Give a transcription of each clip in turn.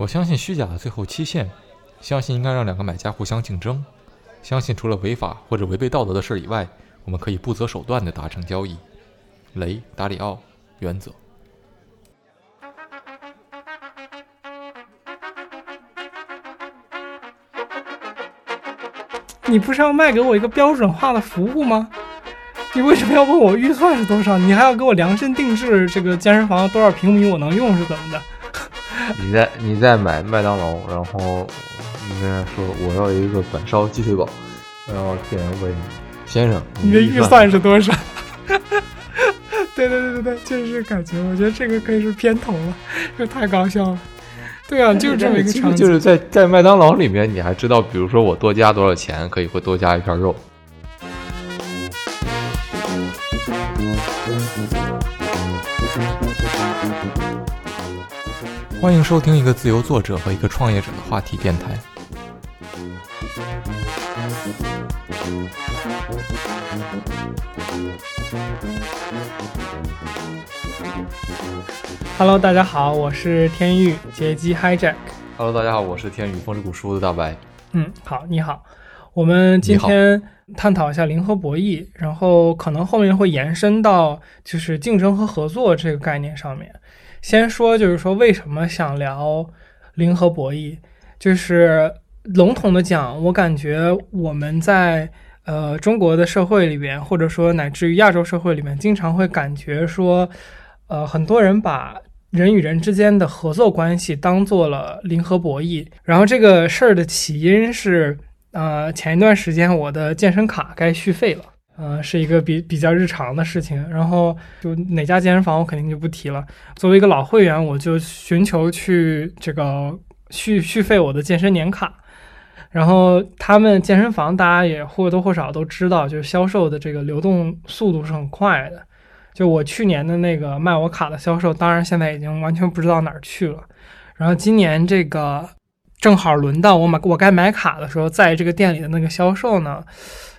我相信虚假的最后期限，相信应该让两个买家互相竞争，相信除了违法或者违背道德的事以外，我们可以不择手段地达成交易。雷达里奥原则。你不是要卖给我一个标准化的服务吗？你为什么要问我预算是多少？你还要给我量身定制这个健身房多少平米我能用是怎么的？你在你在买麦当劳，然后你跟人说我要一个板烧鸡腿堡，然后店员问你先生，你的预算是多少？对对对对对，就是感觉，我觉得这个可以是片头了，这太搞笑了。对啊，就是这么一个场景。就是在在麦当劳里面，你还知道，比如说我多加多少钱，可以会多加一片肉。欢迎收听一个自由作者和一个创业者的话题电台。Hello，大家好，我是天宇劫机 Hijack。Hello，大家好，我是天宇风之谷书的大白。嗯，好，你好，我们今天探讨一下零和博弈，然后可能后面会延伸到就是竞争和合作这个概念上面。先说就是说为什么想聊零和博弈，就是笼统的讲，我感觉我们在呃中国的社会里边，或者说乃至于亚洲社会里面，经常会感觉说，呃，很多人把人与人之间的合作关系当做了零和博弈，然后这个事儿的起因是，呃，前一段时间我的健身卡该续费了，呃，是一个比比较日常的事情，然后就哪家健身房我肯定就不提了。作为一个老会员，我就寻求去这个续续费我的健身年卡，然后他们健身房大家也或多或少都知道，就是销售的这个流动速度是很快的。就我去年的那个卖我卡的销售，当然现在已经完全不知道哪儿去了。然后今年这个正好轮到我买我该买卡的时候，在这个店里的那个销售呢，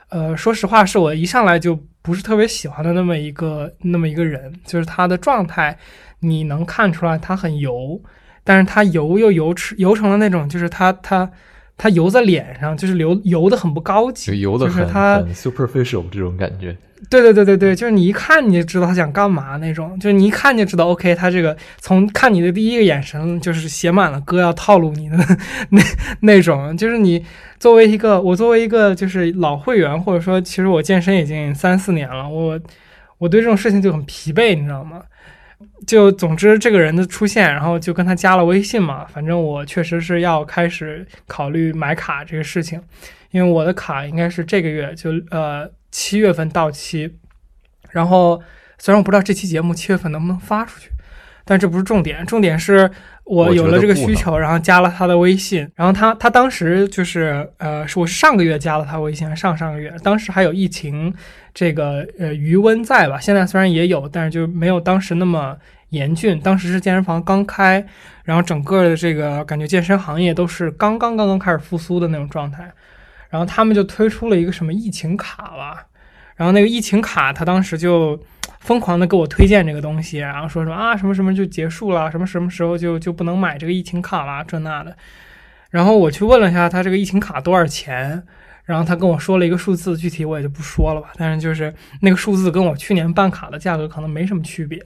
呃，说实话是我一上来就不是特别喜欢的那么一个那么一个人，就是他的状态，你能看出来他很油，但是他油又油吃油成了那种，就是他他他油在脸上，就是油油的很不高级，就油的很就是他很 superficial 这种感觉。对对对对对，就是你一看你就知道他想干嘛那种，就是你一看就知道，OK，他这个从看你的第一个眼神就是写满了歌要套路你的 那那种，就是你作为一个我作为一个就是老会员，或者说其实我健身已经三四年了，我我对这种事情就很疲惫，你知道吗？就总之这个人的出现，然后就跟他加了微信嘛，反正我确实是要开始考虑买卡这个事情，因为我的卡应该是这个月就呃七月份到期，然后虽然我不知道这期节目七月份能不能发出去，但这不是重点，重点是我有了这个需求，然后加了他的微信，然后他他当时就是呃是我是上个月加了他微信，还上上个月，当时还有疫情这个呃余温在吧，现在虽然也有，但是就没有当时那么严峻，当时是健身房刚开，然后整个的这个感觉健身行业都是刚刚刚刚开始复苏的那种状态，然后他们就推出了一个什么疫情卡吧，然后那个疫情卡，他当时就疯狂的给我推荐这个东西，然后说什么啊什么什么就结束了，什么什么时候就就不能买这个疫情卡啦，这那的。然后我去问了一下他这个疫情卡多少钱，然后他跟我说了一个数字，具体我也就不说了吧。但是就是那个数字跟我去年办卡的价格可能没什么区别。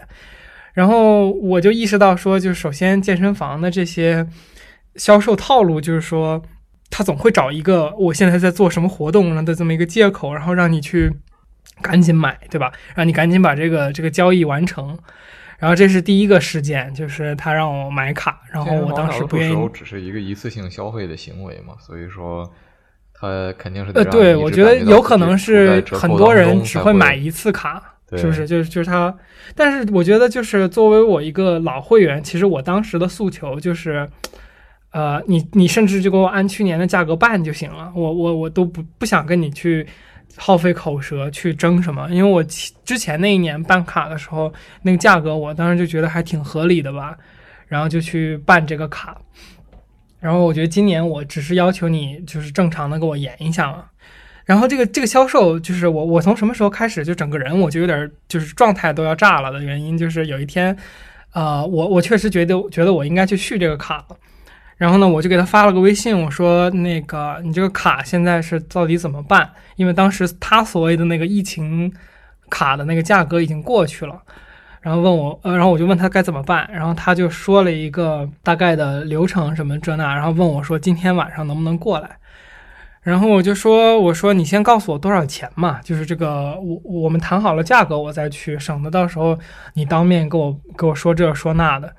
然后我就意识到说，就首先健身房的这些销售套路，就是说他总会找一个我现在在做什么活动的这么一个借口，然后让你去赶紧买，对吧？让你赶紧把这个这个交易完成。然后这是第一个事件，就是他让我买卡，然后我当时不愿意时候只是一个一次性消费的行为嘛，所以说他肯定是呃，对，我觉得有可能是很多人只会买一次卡，是不是？就是就是他，但是我觉得就是作为我一个老会员，其实我当时的诉求就是，呃，你你甚至就给我按去年的价格办就行了，我我我都不不想跟你去耗费口舌去争什么，因为我之前那一年办卡的时候，那个价格我当时就觉得还挺合理的吧，然后就去办这个卡。然后我觉得今年我只是要求你就是正常的给我延一下嘛。然后这个这个销售就是我我从什么时候开始就整个人我就有点就是状态都要炸了的原因就是有一天，呃，我我确实觉得觉得我应该去续这个卡了。然后呢，我就给他发了个微信，我说那个你这个卡现在是到底怎么办？因为当时他所谓的那个疫情卡的那个价格已经过去了，然后问我，呃，然后我就问他该怎么办，然后他就说了一个大概的流程什么这那，然后问我说今天晚上能不能过来？然后我就说，我说你先告诉我多少钱嘛，就是这个我我们谈好了价格我再去，省得到时候你当面跟我跟我说这说那的。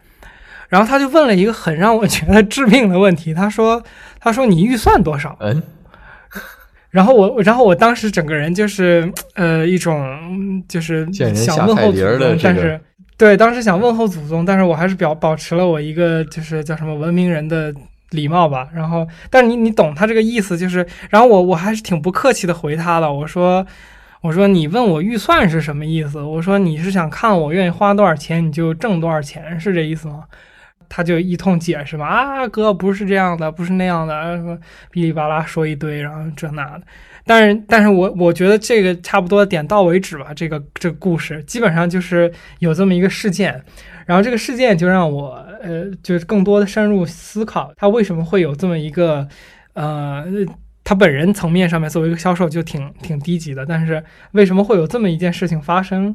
然后他就问了一个很让我觉得致命的问题，他说：“他说你预算多少？”嗯，然后我，然后我当时整个人就是呃一种就是想问候祖宗，但是对当时想问候祖宗，但是我还是表保持了我一个就是叫什么文明人的礼貌吧。然后，但是你你懂他这个意思，就是然后我我还是挺不客气的回他了，我说我说你问我预算是什么意思？我说你是想看我愿意花多少钱你就挣多少钱是这意思吗？他就一通解释嘛，啊哥不是这样的，不是那样的，什么哔哩吧啦说一堆，然后这那的。但是，但是我我觉得这个差不多点到为止吧。这个这个故事基本上就是有这么一个事件，然后这个事件就让我呃，就是更多的深入思考，他为什么会有这么一个呃，他本人层面上面作为一个销售就挺挺低级的，但是为什么会有这么一件事情发生？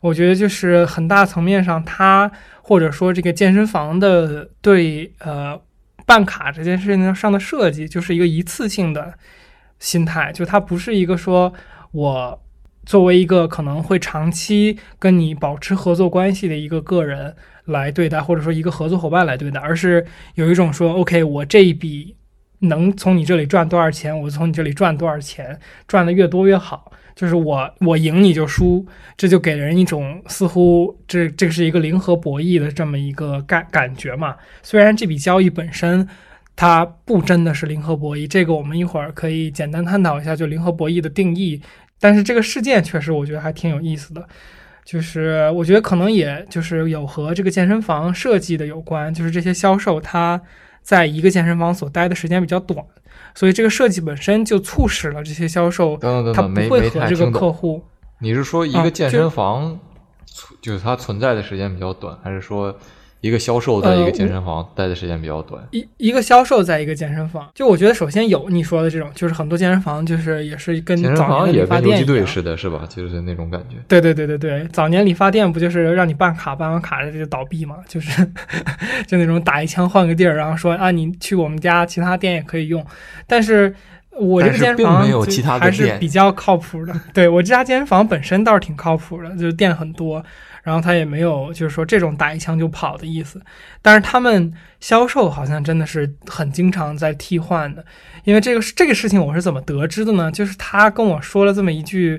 我觉得就是很大层面上，他或者说这个健身房的对呃办卡这件事情上的设计，就是一个一次性的心态，就它不是一个说我作为一个可能会长期跟你保持合作关系的一个个人来对待，或者说一个合作伙伴来对待，而是有一种说，OK，我这一笔能从你这里赚多少钱，我从你这里赚多少钱，赚的越多越好。就是我我赢你就输，这就给人一种似乎这这是一个零和博弈的这么一个感感觉嘛。虽然这笔交易本身它不真的是零和博弈，这个我们一会儿可以简单探讨一下就零和博弈的定义。但是这个事件确实我觉得还挺有意思的，就是我觉得可能也就是有和这个健身房设计的有关，就是这些销售他在一个健身房所待的时间比较短。所以这个设计本身就促使了这些销售，他不会和这个客户。你是说一个健身房，就是它存在的时间比较短，还是说？一个销售在一个健身房待的时间比较短，一一个销售在一个健身房，就我觉得首先有你说的这种，就是很多健身房就是也是跟早年理发店似的，是吧？就是那种感觉。对对对对对，早年理发店不就是让你办卡，办完卡这就倒闭嘛？就是 就那种打一枪换个地儿，然后说啊，你去我们家其他店也可以用。但是我这个健身房还是比较靠谱的。对我这家健身房本身倒是挺靠谱的，就是店很多。然后他也没有，就是说这种打一枪就跑的意思，但是他们销售好像真的是很经常在替换的，因为这个这个事情我是怎么得知的呢？就是他跟我说了这么一句，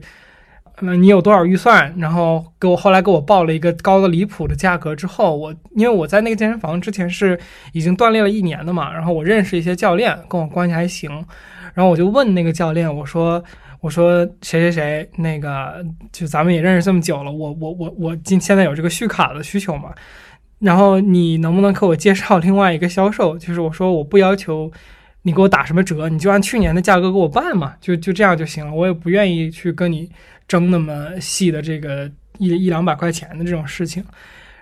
嗯，你有多少预算？然后给我后来给我报了一个高的离谱的价格之后，我因为我在那个健身房之前是已经锻炼了一年的嘛，然后我认识一些教练，跟我关系还行，然后我就问那个教练，我说。我说谁谁谁，那个就咱们也认识这么久了，我我我我今现在有这个续卡的需求嘛，然后你能不能给我介绍另外一个销售？就是我说我不要求你给我打什么折，你就按去年的价格给我办嘛，就就这样就行了，我也不愿意去跟你争那么细的这个一一两百块钱的这种事情。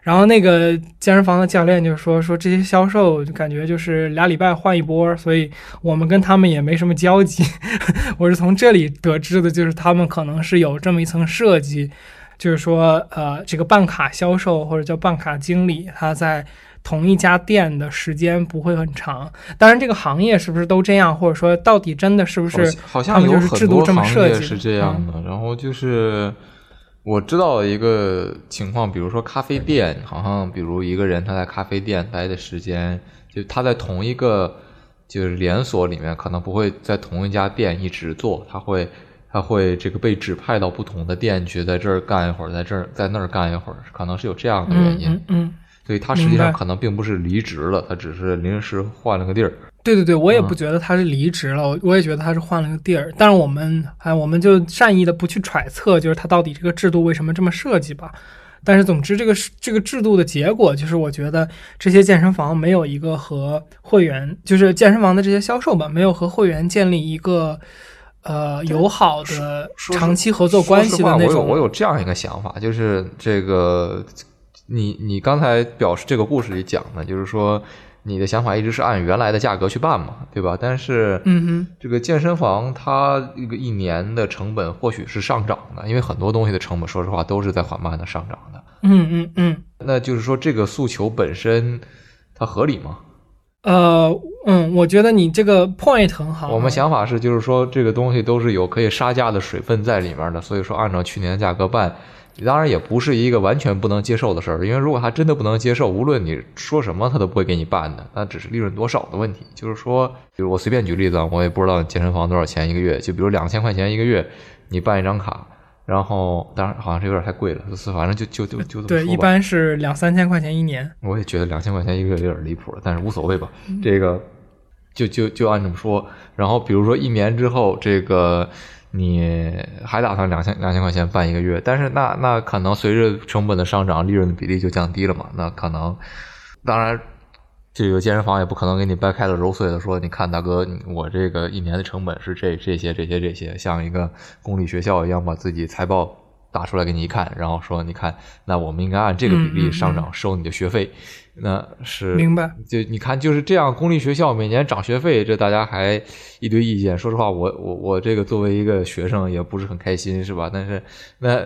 然后那个健身房的教练就说说这些销售就感觉就是俩礼拜换一波，所以我们跟他们也没什么交集。我是从这里得知的，就是他们可能是有这么一层设计，就是说呃这个办卡销售或者叫办卡经理，他在同一家店的时间不会很长。当然这个行业是不是都这样，或者说到底真的是不是好像有很多行业是这样的，然后就是。我知道一个情况，比如说咖啡店，好像比如一个人他在咖啡店待的时间，就他在同一个就是连锁里面，可能不会在同一家店一直做，他会他会这个被指派到不同的店去，在这儿干一会儿，在这儿在那儿干一会儿，可能是有这样的原因。嗯，所以他实际上可能并不是离职了，他只是临时换了个地儿。对对对，我也不觉得他是离职了，我我也觉得他是换了个地儿。但是我们哎，我们就善意的不去揣测，就是他到底这个制度为什么这么设计吧。但是总之，这个这个制度的结果就是，我觉得这些健身房没有一个和会员，就是健身房的这些销售吧，没有和会员建立一个呃友好的长期合作关系的那种。我有我有这样一个想法，就是这个你你刚才表示这个故事里讲的，就是说。你的想法一直是按原来的价格去办嘛，对吧？但是，嗯哼，这个健身房它一个一年的成本或许是上涨的，因为很多东西的成本，说实话都是在缓慢的上涨的。嗯嗯嗯。那就是说，这个诉求本身它合理吗？呃，嗯，我觉得你这个 point 很好。我们想法是，就是说这个东西都是有可以杀价的水分在里面的，所以说按照去年的价格办。当然也不是一个完全不能接受的事儿，因为如果他真的不能接受，无论你说什么，他都不会给你办的。那只是利润多少的问题。就是说，比如我随便举例子，我也不知道健身房多少钱一个月，就比如两千块钱一个月，你办一张卡，然后当然好像是有点太贵了，是反正就就就就这么对，一般是两三千块钱一年。我也觉得两千块钱一个月有点离谱了，但是无所谓吧。这个就就就按这么说。然后比如说一年之后，这个。你还打算两千两千块钱办一个月？但是那那可能随着成本的上涨，利润的比例就降低了嘛？那可能，当然，这个健身房也不可能给你掰开了揉碎的说，你看大哥，我这个一年的成本是这这些这些这些，像一个公立学校一样把自己财报打出来给你一看，然后说你看，那我们应该按这个比例上涨收你的学费。那是明白，就你看就是这样，公立学校每年涨学费，这大家还一堆意见。说实话，我我我这个作为一个学生也不是很开心，是吧？但是那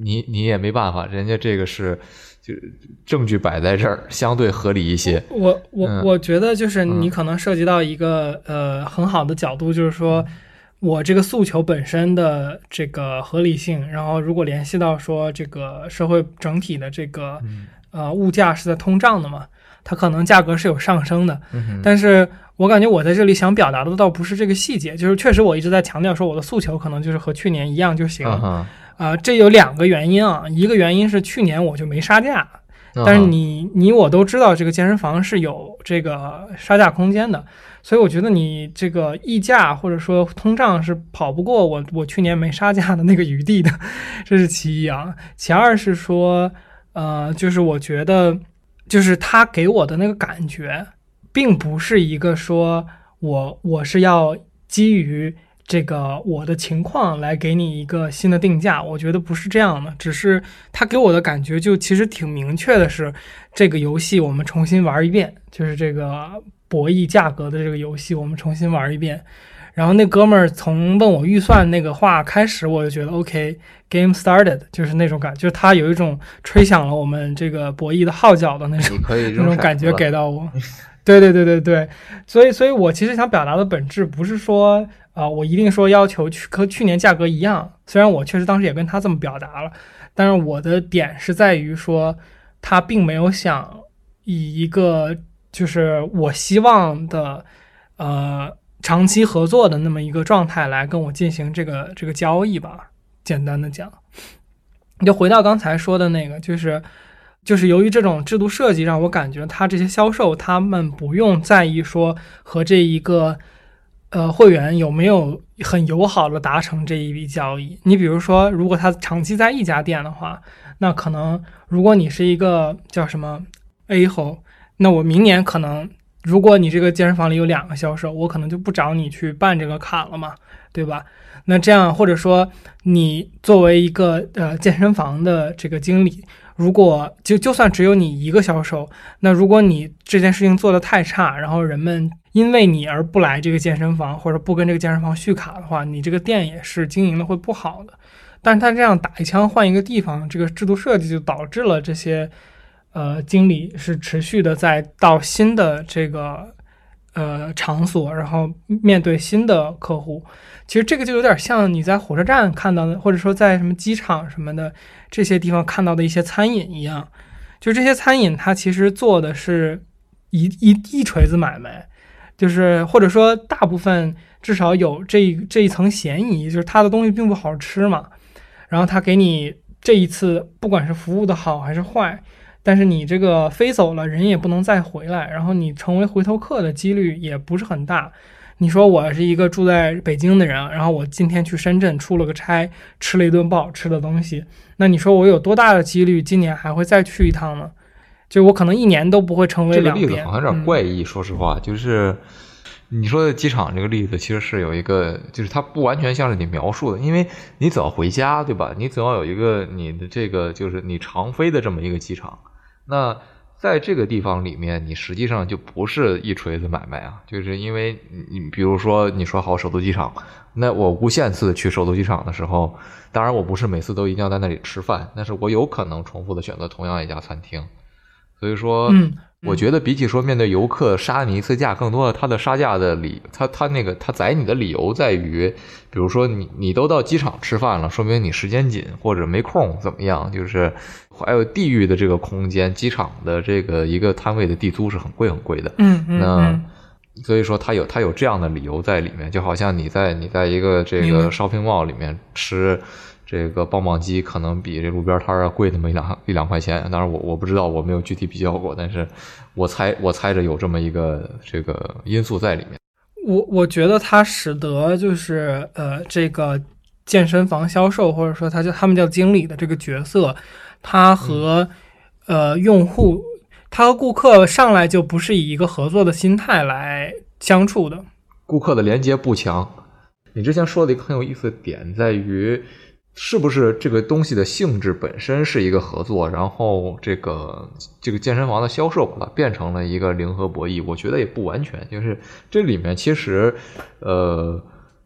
你你也没办法，人家这个是就证据摆在这儿，相对合理一些。我我我觉得就是你可能涉及到一个呃很好的角度，就是说我这个诉求本身的这个合理性，然后如果联系到说这个社会整体的这个。呃，物价是在通胀的嘛，它可能价格是有上升的，但是我感觉我在这里想表达的倒不是这个细节，就是确实我一直在强调说我的诉求可能就是和去年一样就行。啊，这有两个原因啊，一个原因是去年我就没杀价，但是你你我都知道这个健身房是有这个杀价空间的，所以我觉得你这个溢价或者说通胀是跑不过我我去年没杀价的那个余地的，这是其一啊，其二是说。呃，就是我觉得，就是他给我的那个感觉，并不是一个说我我是要基于这个我的情况来给你一个新的定价，我觉得不是这样的，只是他给我的感觉就其实挺明确的，是这个游戏我们重新玩一遍，就是这个博弈价格的这个游戏我们重新玩一遍。然后那哥们儿从问我预算那个话开始，我就觉得 OK，game started，就是那种感，就是他有一种吹响了我们这个博弈的号角的那种 那种感觉给到我。对对对对对，所以所以我其实想表达的本质不是说啊，我一定说要求去和去年价格一样，虽然我确实当时也跟他这么表达了，但是我的点是在于说，他并没有想以一个就是我希望的呃。长期合作的那么一个状态来跟我进行这个这个交易吧，简单的讲，你就回到刚才说的那个，就是就是由于这种制度设计，让我感觉他这些销售他们不用在意说和这一个呃会员有没有很友好的达成这一笔交易。你比如说，如果他长期在一家店的话，那可能如果你是一个叫什么 A 后，那我明年可能。如果你这个健身房里有两个销售，我可能就不找你去办这个卡了嘛，对吧？那这样或者说你作为一个呃健身房的这个经理，如果就就算只有你一个销售，那如果你这件事情做得太差，然后人们因为你而不来这个健身房或者不跟这个健身房续卡的话，你这个店也是经营的会不好的。但是他这样打一枪换一个地方，这个制度设计就导致了这些。呃，经理是持续的在到新的这个呃场所，然后面对新的客户。其实这个就有点像你在火车站看到的，或者说在什么机场什么的这些地方看到的一些餐饮一样。就这些餐饮，它其实做的是一一一锤子买卖，就是或者说大部分至少有这这一层嫌疑，就是它的东西并不好吃嘛。然后他给你这一次，不管是服务的好还是坏。但是你这个飞走了，人也不能再回来，然后你成为回头客的几率也不是很大。你说我是一个住在北京的人，然后我今天去深圳出了个差，吃了一顿不好吃的东西，那你说我有多大的几率今年还会再去一趟呢？就我可能一年都不会成为两遍。这个例子好像有点怪异，说实话，就是你说的机场这个例子，其实是有一个，就是它不完全像是你描述的，因为你总要回家，对吧？你总要有一个你的这个，就是你常飞的这么一个机场。那在这个地方里面，你实际上就不是一锤子买卖啊，就是因为你比如说你说好首都机场，那我无限次去首都机场的时候，当然我不是每次都一定要在那里吃饭，但是我有可能重复的选择同样一家餐厅，所以说。我觉得比起说面对游客杀你一次价，更多的他的杀价的理，他他那个他宰你的理由在于，比如说你你都到机场吃饭了，说明你时间紧或者没空怎么样？就是还有地域的这个空间，机场的这个一个摊位的地租是很贵很贵的。嗯嗯。那所以说他有他有这样的理由在里面，就好像你在你在一个这个 shopping mall 里面吃。这个棒棒鸡可能比这路边摊儿贵那么一两一两块钱，当然我我不知道，我没有具体比较过，但是我猜我猜着有这么一个这个因素在里面。我我觉得它使得就是呃这个健身房销售或者说他叫他们叫经理的这个角色，他和呃用户他和顾客上来就不是以一个合作的心态来相处的，顾客的连接不强。你之前说的一个很有意思的点在于。是不是这个东西的性质本身是一个合作，然后这个这个健身房的销售把它变成了一个零和博弈？我觉得也不完全，就是这里面其实，呃，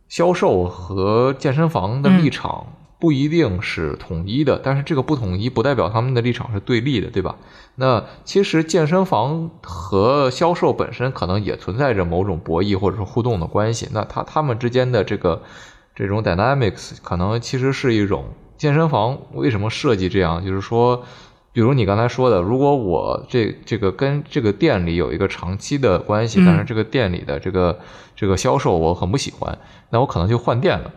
销售和健身房的立场不一定是统一的，但是这个不统一不代表他们的立场是对立的，对吧？那其实健身房和销售本身可能也存在着某种博弈或者是互动的关系，那他他们之间的这个。这种 dynamics 可能其实是一种健身房为什么设计这样？就是说，比如你刚才说的，如果我这这个跟这个店里有一个长期的关系，但是这个店里的这个这个销售我很不喜欢，那我可能就换店了，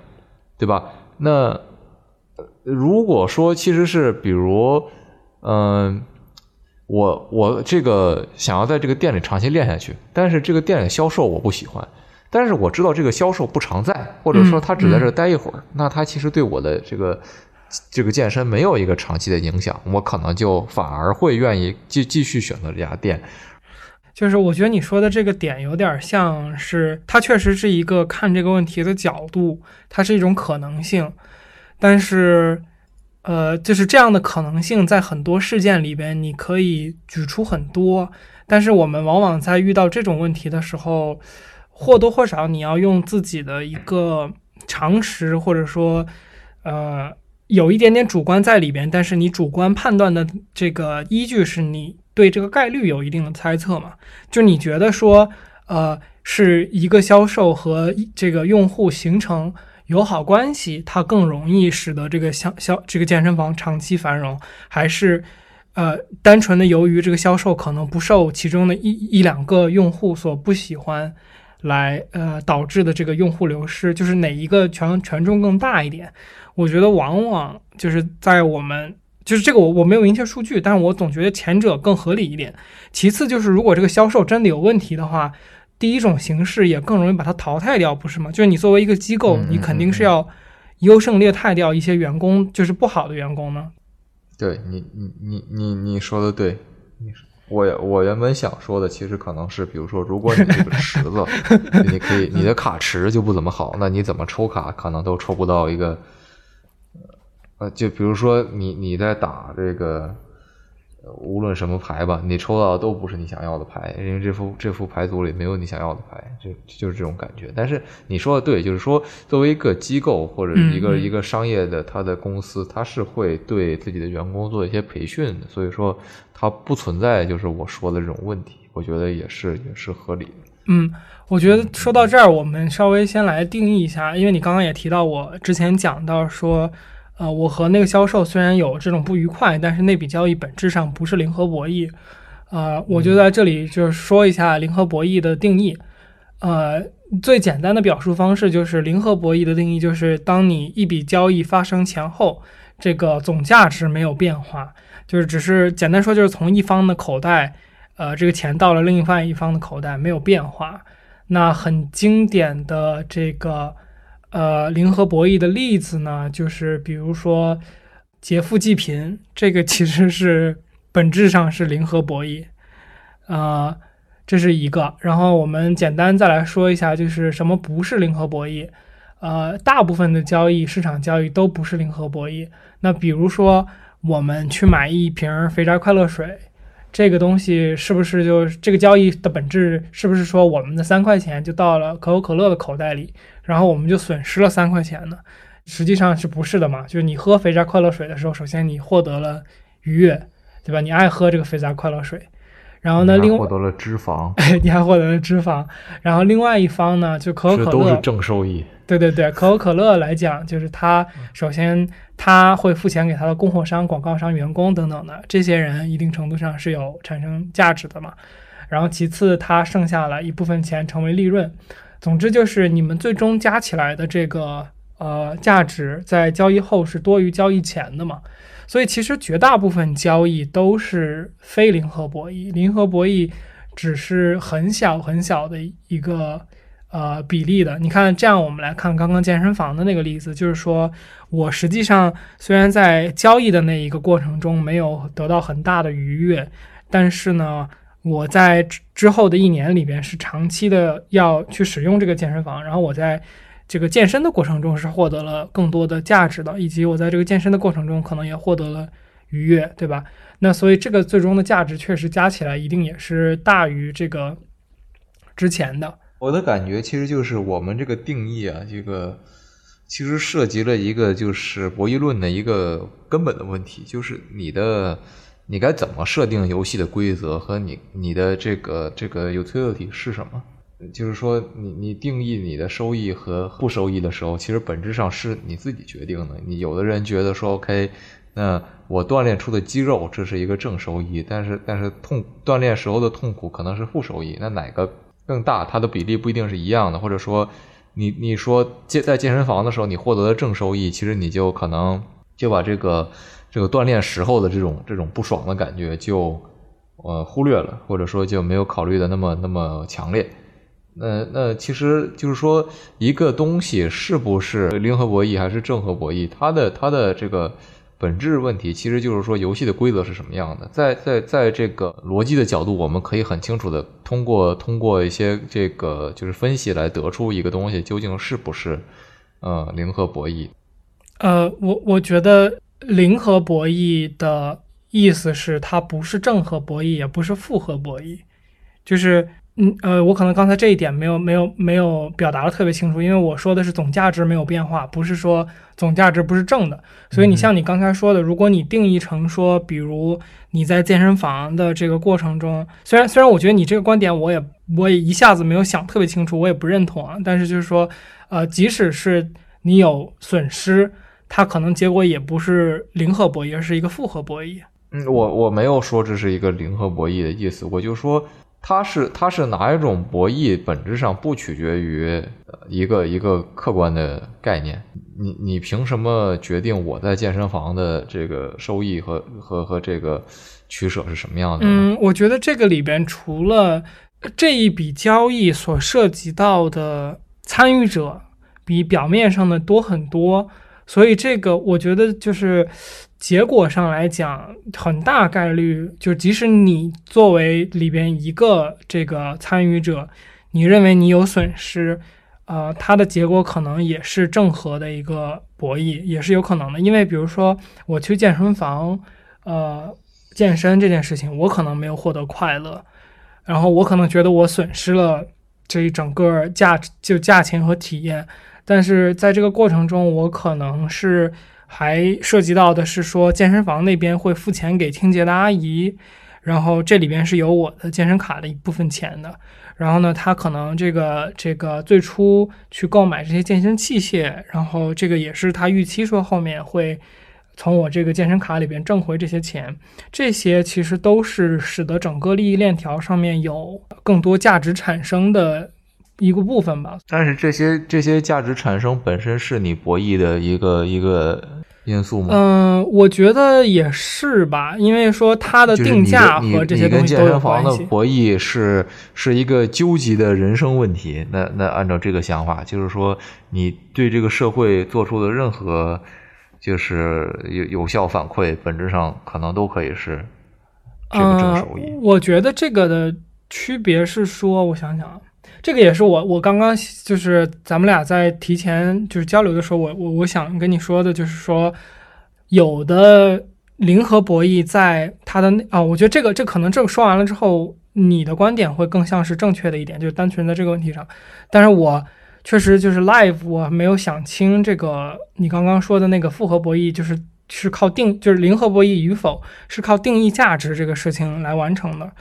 对吧？那如果说其实是比如，嗯，我我这个想要在这个店里长期练下去，但是这个店里销售我不喜欢。但是我知道这个销售不常在，或者说他只在这待一会儿，那他其实对我的这个这个健身没有一个长期的影响，我可能就反而会愿意继继续选择这家店。就是我觉得你说的这个点有点像是，它确实是一个看这个问题的角度，它是一种可能性。但是，呃，就是这样的可能性在很多事件里边你可以举出很多，但是我们往往在遇到这种问题的时候。或多或少，你要用自己的一个常识，或者说，呃，有一点点主观在里边。但是你主观判断的这个依据是你对这个概率有一定的猜测嘛？就你觉得说，呃，是一个销售和这个用户形成友好关系，它更容易使得这个销销这个健身房长期繁荣，还是呃，单纯的由于这个销售可能不受其中的一一两个用户所不喜欢？来，呃，导致的这个用户流失，就是哪一个权权重更大一点？我觉得往往就是在我们，就是这个我我没有明确数据，但是我总觉得前者更合理一点。其次就是，如果这个销售真的有问题的话，第一种形式也更容易把它淘汰掉，不是吗？就是你作为一个机构，你肯定是要优胜劣汰掉一些员工，就是不好的员工呢。对你，你你你你说的对，你说。我我原本想说的，其实可能是，比如说，如果你这个池子，你可以，你的卡池就不怎么好，那你怎么抽卡，可能都抽不到一个，呃，就比如说你你在打这个。无论什么牌吧，你抽到的都不是你想要的牌，因为这副这副牌组里没有你想要的牌，就就是这种感觉。但是你说的对，就是说作为一个机构或者一个一个商业的他的公司，他是会对自己的员工做一些培训的，所以说它不存在就是我说的这种问题，我觉得也是也是合理的。嗯，我觉得说到这儿，我们稍微先来定义一下，因为你刚刚也提到，我之前讲到说。呃，我和那个销售虽然有这种不愉快，但是那笔交易本质上不是零和博弈。呃，我就在这里就是说一下零和博弈的定义。呃，最简单的表述方式就是零和博弈的定义就是当你一笔交易发生前后，这个总价值没有变化，就是只是简单说就是从一方的口袋，呃，这个钱到了另一方一方的口袋没有变化。那很经典的这个。呃，零和博弈的例子呢，就是比如说劫富济贫，这个其实是本质上是零和博弈，啊，这是一个。然后我们简单再来说一下，就是什么不是零和博弈？呃，大部分的交易，市场交易都不是零和博弈。那比如说，我们去买一瓶肥宅快乐水，这个东西是不是就这个交易的本质是不是说我们的三块钱就到了可口可乐的口袋里，然后我们就损失了三块钱呢？实际上是不是的嘛？就是你喝肥宅快乐水的时候，首先你获得了愉悦，对吧？你爱喝这个肥宅快乐水，然后呢，另外获得了脂肪，你还获得了脂肪，然后另外一方呢，就可口可乐都是正收益。对对对，可口可乐来讲，就是它首先它会付钱给它的供货商、广告商、员工等等的这些人，一定程度上是有产生价值的嘛。然后其次，它剩下了一部分钱成为利润。总之就是你们最终加起来的这个呃价值，在交易后是多于交易前的嘛。所以其实绝大部分交易都是非零和博弈，零和博弈只是很小很小的一个。呃，比例的，你看，这样我们来看刚刚健身房的那个例子，就是说我实际上虽然在交易的那一个过程中没有得到很大的愉悦，但是呢，我在之后的一年里边是长期的要去使用这个健身房，然后我在这个健身的过程中是获得了更多的价值的，以及我在这个健身的过程中可能也获得了愉悦，对吧？那所以这个最终的价值确实加起来一定也是大于这个之前的。我的感觉其实就是我们这个定义啊，这个其实涉及了一个就是博弈论的一个根本的问题，就是你的你该怎么设定游戏的规则和你你的这个这个 utility 是什么？就是说你你定义你的收益和不收益的时候，其实本质上是你自己决定的。你有的人觉得说 OK，那我锻炼出的肌肉这是一个正收益，但是但是痛锻炼时候的痛苦可能是负收益，那哪个？更大，它的比例不一定是一样的，或者说，你你说健在健身房的时候，你获得的正收益，其实你就可能就把这个这个锻炼时候的这种这种不爽的感觉就呃忽略了，或者说就没有考虑的那么那么强烈。那那其实就是说，一个东西是不是零和博弈还是正和博弈，它的它的这个。本质问题其实就是说游戏的规则是什么样的，在在在这个逻辑的角度，我们可以很清楚的通过通过一些这个就是分析来得出一个东西究竟是不是呃零和博弈。呃，我我觉得零和博弈的意思是它不是正和博弈，也不是负和博弈，就是。嗯呃，我可能刚才这一点没有没有没有表达的特别清楚，因为我说的是总价值没有变化，不是说总价值不是正的。所以你像你刚才说的，如果你定义成说，比如你在健身房的这个过程中，虽然虽然我觉得你这个观点我也我也一下子没有想特别清楚，我也不认同啊。但是就是说，呃，即使是你有损失，它可能结果也不是零和博弈，而是一个复合博弈。嗯，我我没有说这是一个零和博弈的意思，我就说。它是它是哪一种博弈？本质上不取决于一个一个客观的概念。你你凭什么决定我在健身房的这个收益和和和这个取舍是什么样的？嗯，我觉得这个里边除了这一笔交易所涉及到的参与者比表面上的多很多，所以这个我觉得就是。结果上来讲，很大概率就即使你作为里边一个这个参与者，你认为你有损失，呃，它的结果可能也是正和的一个博弈，也是有可能的。因为比如说我去健身房，呃，健身这件事情，我可能没有获得快乐，然后我可能觉得我损失了这一整个价就价钱和体验，但是在这个过程中，我可能是。还涉及到的是说，健身房那边会付钱给清洁的阿姨，然后这里边是有我的健身卡的一部分钱的。然后呢，他可能这个这个最初去购买这些健身器械，然后这个也是他预期说后面会从我这个健身卡里边挣回这些钱。这些其实都是使得整个利益链条上面有更多价值产生的。一个部分吧，但是这些这些价值产生本身是你博弈的一个一个因素吗？嗯，我觉得也是吧，因为说它的定价和这些东西都有关系。博弈是是一个纠结的人生问题。那那按照这个想法，就是说你对这个社会做出的任何就是有有效反馈，本质上可能都可以是这个正收益。我觉得这个的区别是说，我想想。这个也是我我刚刚就是咱们俩在提前就是交流的时候，我我我想跟你说的就是说，有的零和博弈在它的啊，我觉得这个这可能这个说完了之后，你的观点会更像是正确的一点，就是单纯在这个问题上。但是我确实就是 live，我没有想清这个你刚刚说的那个复合博弈，就是是靠定，就是零和博弈与否是靠定义价值这个事情来完成的。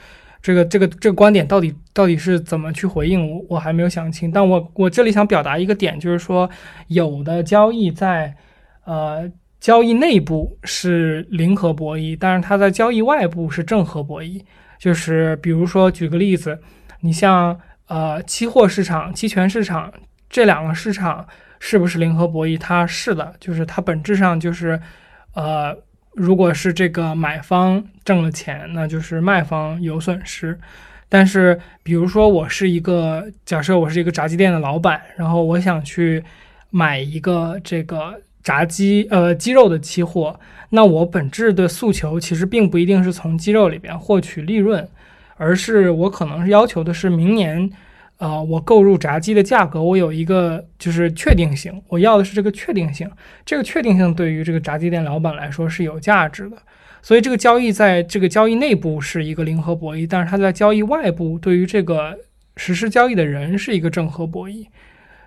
这个这个这个观点到底到底是怎么去回应我我还没有想清，但我我这里想表达一个点，就是说有的交易在呃交易内部是零和博弈，但是它在交易外部是正和博弈。就是比如说举个例子，你像呃期货市场、期权市场这两个市场是不是零和博弈？它是的，就是它本质上就是呃。如果是这个买方挣了钱，那就是卖方有损失。但是，比如说我是一个假设我是一个炸鸡店的老板，然后我想去买一个这个炸鸡呃鸡肉的期货，那我本质的诉求其实并不一定是从鸡肉里边获取利润，而是我可能是要求的是明年。啊，我购入炸鸡的价格，我有一个就是确定性，我要的是这个确定性。这个确定性对于这个炸鸡店老板来说是有价值的，所以这个交易在这个交易内部是一个零和博弈，但是它在交易外部，对于这个实施交易的人是一个正和博弈。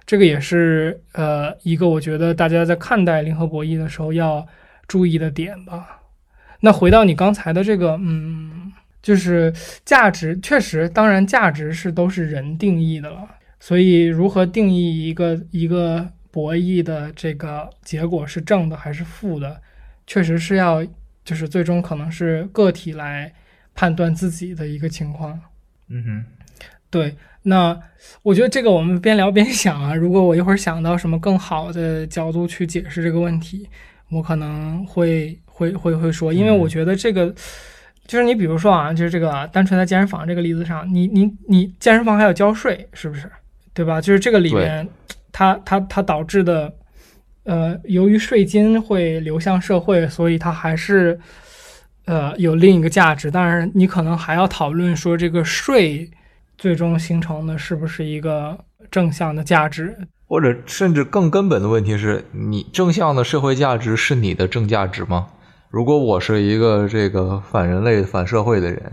这个也是呃一个我觉得大家在看待零和博弈的时候要注意的点吧。那回到你刚才的这个，嗯。就是价值，确实，当然，价值是都是人定义的了。所以，如何定义一个一个博弈的这个结果是正的还是负的，确实是要，就是最终可能是个体来判断自己的一个情况。嗯哼，对。那我觉得这个我们边聊边想啊。如果我一会儿想到什么更好的角度去解释这个问题，我可能会会会会说，因为我觉得这个。就是你比如说啊，就是这个单纯在健身房这个例子上，你你你健身房还要交税，是不是？对吧？就是这个里面，它它它导致的，呃，由于税金会流向社会，所以它还是呃有另一个价值。但是，你可能还要讨论说，这个税最终形成的是不是一个正向的价值，或者甚至更根本的问题是你正向的社会价值是你的正价值吗？如果我是一个这个反人类、反社会的人，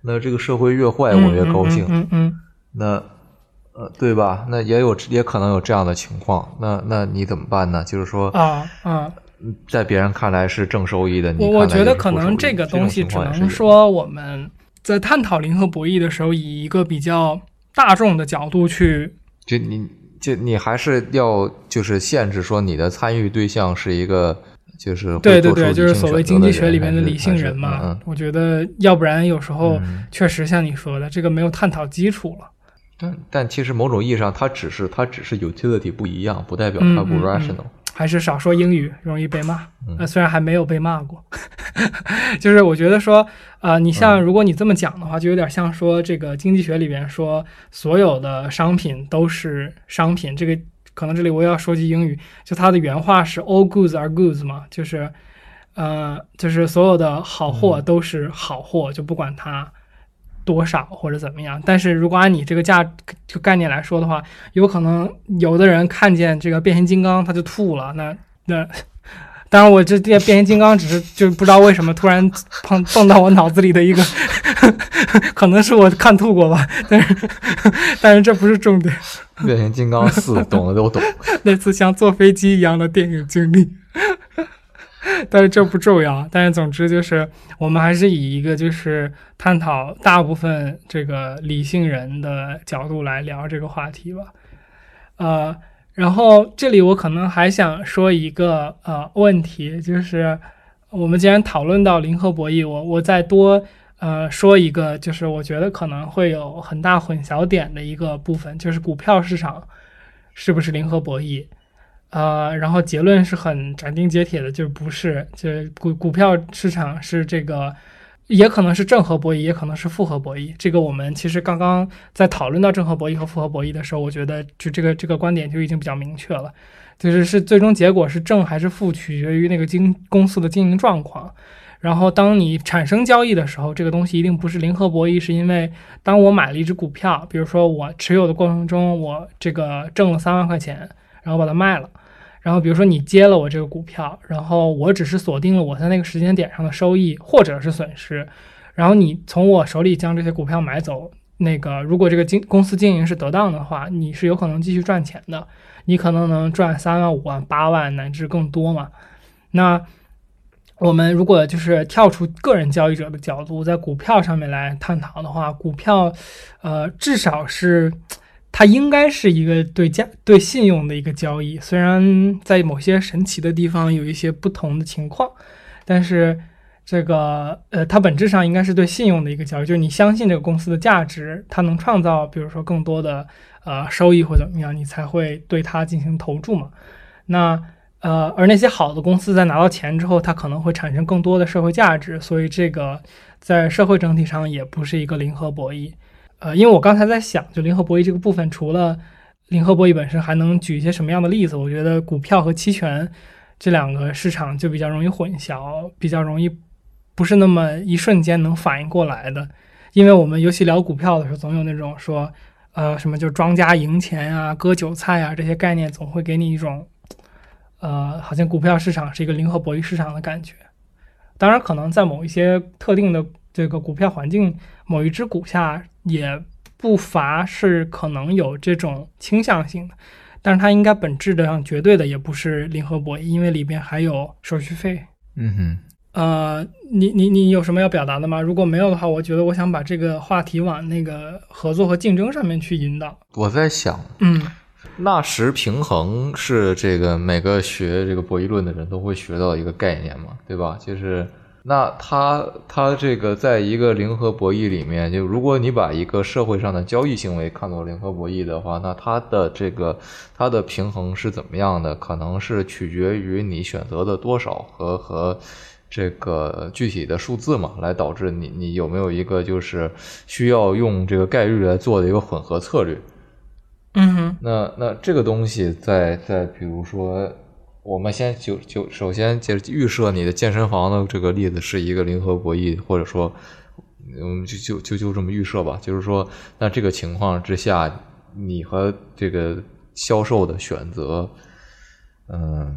那这个社会越坏，我越高兴。嗯嗯。那呃，对吧？那也有，也可能有这样的情况。那那你怎么办呢？就是说啊啊，在别人看来是正收益的，你我觉得可能这个东西只能说我们在探讨零和博弈的时候，以一个比较大众的角度去。就你，就你还是要就是限制说你的参与对象是一个。就是对对对，就是所谓经济学里面的理性人嘛。我觉得要不然有时候确实像你说的，这个没有探讨基础了。但但其实某种意义上，它只是它只是 utility 不一样，不代表它不 rational。还是少说英语容易被骂。呃，虽然还没有被骂过，就是我觉得说，呃，你像如果你这么讲的话，就有点像说这个经济学里边说所有的商品都是商品这个。可能这里我要说句英语，就他的原话是 “all goods are goods” 嘛，就是，呃，就是所有的好货都是好货，就不管它多少或者怎么样。但是如果按你这个价就概念来说的话，有可能有的人看见这个变形金刚他就吐了，那那。当然，我这变变形金刚只是就不知道为什么突然碰蹦到我脑子里的一个，可能是我看吐过吧，但是 但是这不是重点。变形金刚四，懂的都懂。那次像坐飞机一样的电影经历，但是这不重要。但是总之就是，我们还是以一个就是探讨大部分这个理性人的角度来聊这个话题吧，呃。然后这里我可能还想说一个呃问题，就是我们既然讨论到零和博弈，我我再多呃说一个，就是我觉得可能会有很大混淆点的一个部分，就是股票市场是不是零和博弈？呃，然后结论是很斩钉截铁的，就是不是，就股股票市场是这个。也可能是正和博弈，也可能是复合博弈。这个我们其实刚刚在讨论到正和博弈和复合博弈的时候，我觉得就这个这个观点就已经比较明确了，就是是最终结果是正还是负，取决于那个经公司的经营状况。然后当你产生交易的时候，这个东西一定不是零和博弈，是因为当我买了一只股票，比如说我持有的过程中，我这个挣了三万块钱，然后把它卖了。然后比如说你接了我这个股票，然后我只是锁定了我在那个时间点上的收益或者是损失，然后你从我手里将这些股票买走，那个如果这个经公司经营是得当的话，你是有可能继续赚钱的，你可能能赚三万、五万、八万乃至更多嘛。那我们如果就是跳出个人交易者的角度，在股票上面来探讨的话，股票，呃，至少是它应该是一个对价对信用的一个交易。虽然在某些神奇的地方有一些不同的情况，但是这个呃，它本质上应该是对信用的一个交易，就是你相信这个公司的价值，它能创造，比如说更多的呃收益或怎么样，你才会对它进行投注嘛。那呃，而那些好的公司在拿到钱之后，它可能会产生更多的社会价值，所以这个在社会整体上也不是一个零和博弈。呃，因为我刚才在想，就零和博弈这个部分，除了零和博弈本身，还能举一些什么样的例子？我觉得股票和期权这两个市场就比较容易混淆，比较容易不是那么一瞬间能反应过来的。因为我们尤其聊股票的时候，总有那种说，呃，什么就庄家赢钱啊、割韭菜啊这些概念，总会给你一种。呃，好像股票市场是一个零和博弈市场的感觉。当然，可能在某一些特定的这个股票环境，某一只股下也不乏是可能有这种倾向性的。但是它应该本质的上绝对的也不是零和博弈，因为里边还有手续费。嗯哼。呃，你你你有什么要表达的吗？如果没有的话，我觉得我想把这个话题往那个合作和竞争上面去引导。我在想，嗯。纳什平衡是这个每个学这个博弈论的人都会学到一个概念嘛，对吧？就是那他他这个在一个零和博弈里面，就如果你把一个社会上的交易行为看作零和博弈的话，那它的这个它的平衡是怎么样的？可能是取决于你选择的多少和和这个具体的数字嘛，来导致你你有没有一个就是需要用这个概率来做的一个混合策略。嗯哼，那那这个东西在在比如说，我们先就就首先就预设你的健身房的这个例子是一个零和博弈，或者说，我们就就就就这么预设吧。就是说，那这个情况之下，你和这个销售的选择，嗯，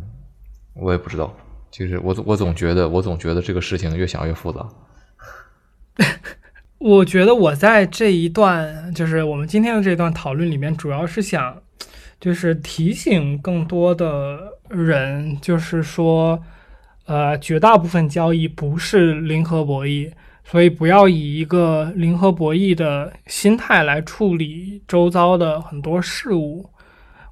我也不知道。就是我我总觉得我总觉得这个事情越想越复杂。我觉得我在这一段，就是我们今天的这段讨论里面，主要是想，就是提醒更多的人，就是说，呃，绝大部分交易不是零和博弈，所以不要以一个零和博弈的心态来处理周遭的很多事物。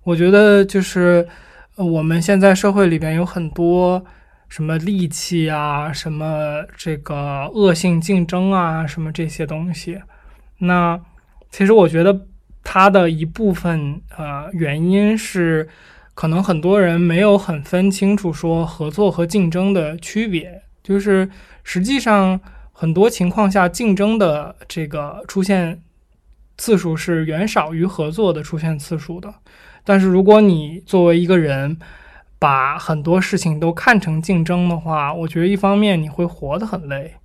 我觉得就是我们现在社会里边有很多。什么戾气啊，什么这个恶性竞争啊，什么这些东西，那其实我觉得它的一部分呃原因是，可能很多人没有很分清楚说合作和竞争的区别，就是实际上很多情况下竞争的这个出现次数是远少于合作的出现次数的，但是如果你作为一个人，把很多事情都看成竞争的话，我觉得一方面你会活得很累，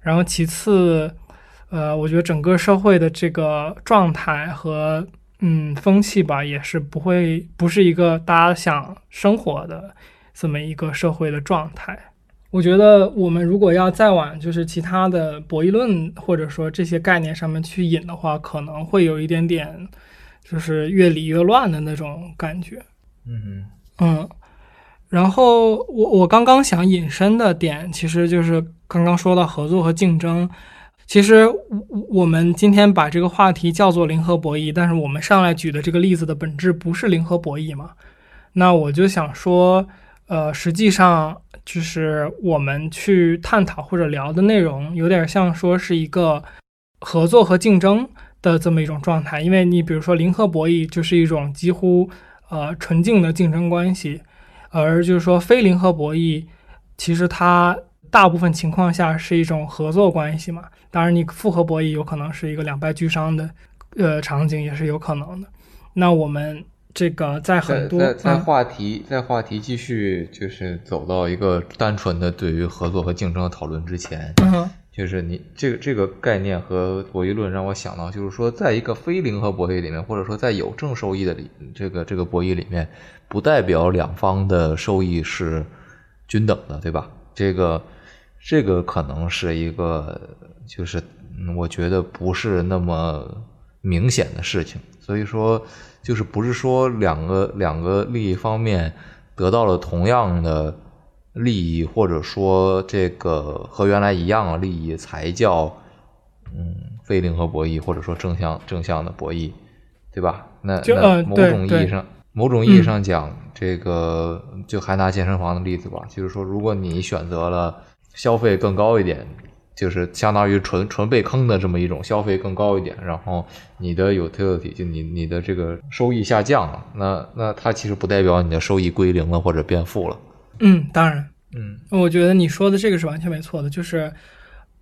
然后其次，呃，我觉得整个社会的这个状态和嗯风气吧，也是不会不是一个大家想生活的这么一个社会的状态。我觉得我们如果要再往就是其他的博弈论或者说这些概念上面去引的话，可能会有一点点就是越理越乱的那种感觉。嗯嗯。然后我我刚刚想引申的点，其实就是刚刚说到合作和竞争。其实我我们今天把这个话题叫做零和博弈，但是我们上来举的这个例子的本质不是零和博弈嘛？那我就想说，呃，实际上就是我们去探讨或者聊的内容，有点像说是一个合作和竞争的这么一种状态。因为你比如说零和博弈就是一种几乎呃纯净的竞争关系。而就是说，非零和博弈，其实它大部分情况下是一种合作关系嘛。当然，你复合博弈有可能是一个两败俱伤的，呃，场景也是有可能的。那我们这个在很多在话题在话题继续就是走到一个单纯的对于合作和竞争的讨论之前，嗯就是你这个这个概念和博弈论让我想到，就是说，在一个非零和博弈里面，或者说在有正收益的里这个这个博弈里面，不代表两方的收益是均等的，对吧？这个这个可能是一个，就是我觉得不是那么明显的事情。所以说，就是不是说两个两个利益方面得到了同样的。利益或者说这个和原来一样的利益才叫嗯非零和博弈，或者说正向正向的博弈，对吧？那那某种意义上，某种意义上讲，这个就还拿健身房的例子吧，就是说，如果你选择了消费更高一点，就是相当于纯纯被坑的这么一种消费更高一点，然后你的 utility 就你你的这个收益下降了，那那它其实不代表你的收益归零了或者变负了。嗯，当然，嗯，我觉得你说的这个是完全没错的，就是，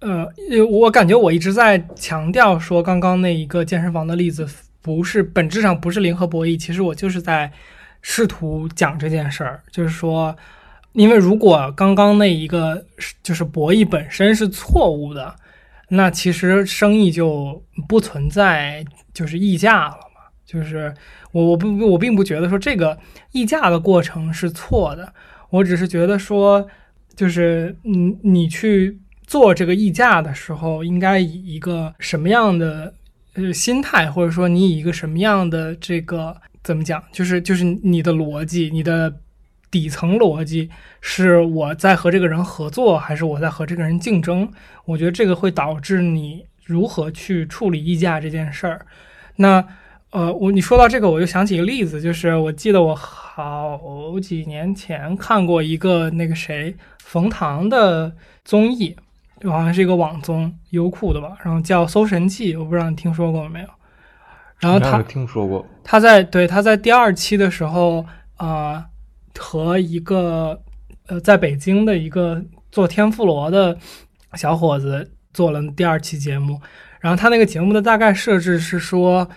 呃，我感觉我一直在强调说，刚刚那一个健身房的例子不是本质上不是零和博弈，其实我就是在试图讲这件事儿，就是说，因为如果刚刚那一个就是博弈本身是错误的，那其实生意就不存在就是溢价了嘛，就是我我不我并不觉得说这个溢价的过程是错的。我只是觉得说，就是你你去做这个溢价的时候，应该以一个什么样的呃心态，或者说你以一个什么样的这个怎么讲，就是就是你的逻辑，你的底层逻辑是我在和这个人合作，还是我在和这个人竞争？我觉得这个会导致你如何去处理溢价这件事儿。那。呃，我你说到这个，我就想起一个例子，就是我记得我好几年前看过一个那个谁冯唐的综艺，就好像是一个网综，优酷的吧，然后叫《搜神记》，我不知道你听说过没有。然后他听说过，他在对他在第二期的时候啊，和一个呃在北京的一个做天妇罗的小伙子做了第二期节目，然后他那个节目的大概设置是说。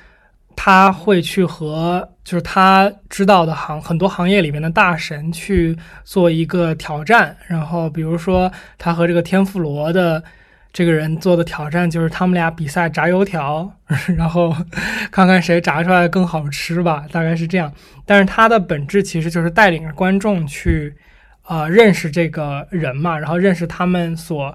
他会去和就是他知道的行很多行业里面的大神去做一个挑战，然后比如说他和这个天妇罗的这个人做的挑战就是他们俩比赛炸油条，然后看看谁炸出来更好吃吧，大概是这样。但是他的本质其实就是带领着观众去啊认识这个人嘛，然后认识他们所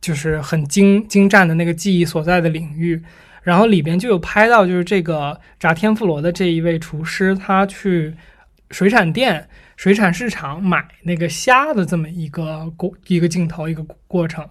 就是很精精湛的那个技艺所在的领域。然后里边就有拍到，就是这个炸天妇罗的这一位厨师，他去水产店、水产市场买那个虾的这么一个过一个镜头一个过程。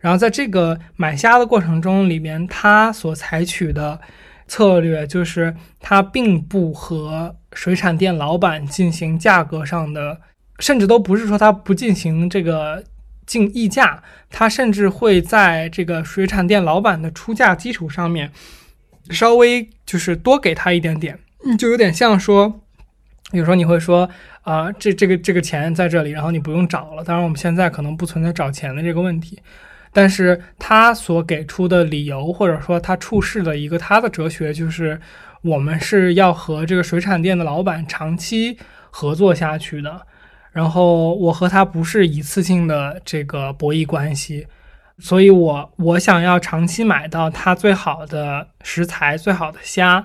然后在这个买虾的过程中，里面他所采取的策略就是，他并不和水产店老板进行价格上的，甚至都不是说他不进行这个。竞溢价，他甚至会在这个水产店老板的出价基础上面，稍微就是多给他一点点，就有点像说，有时候你会说啊，这这个这个钱在这里，然后你不用找了。当然，我们现在可能不存在找钱的这个问题，但是他所给出的理由，或者说他处事的一个他的哲学，就是我们是要和这个水产店的老板长期合作下去的。然后我和他不是一次性的这个博弈关系，所以我我想要长期买到他最好的食材、最好的虾，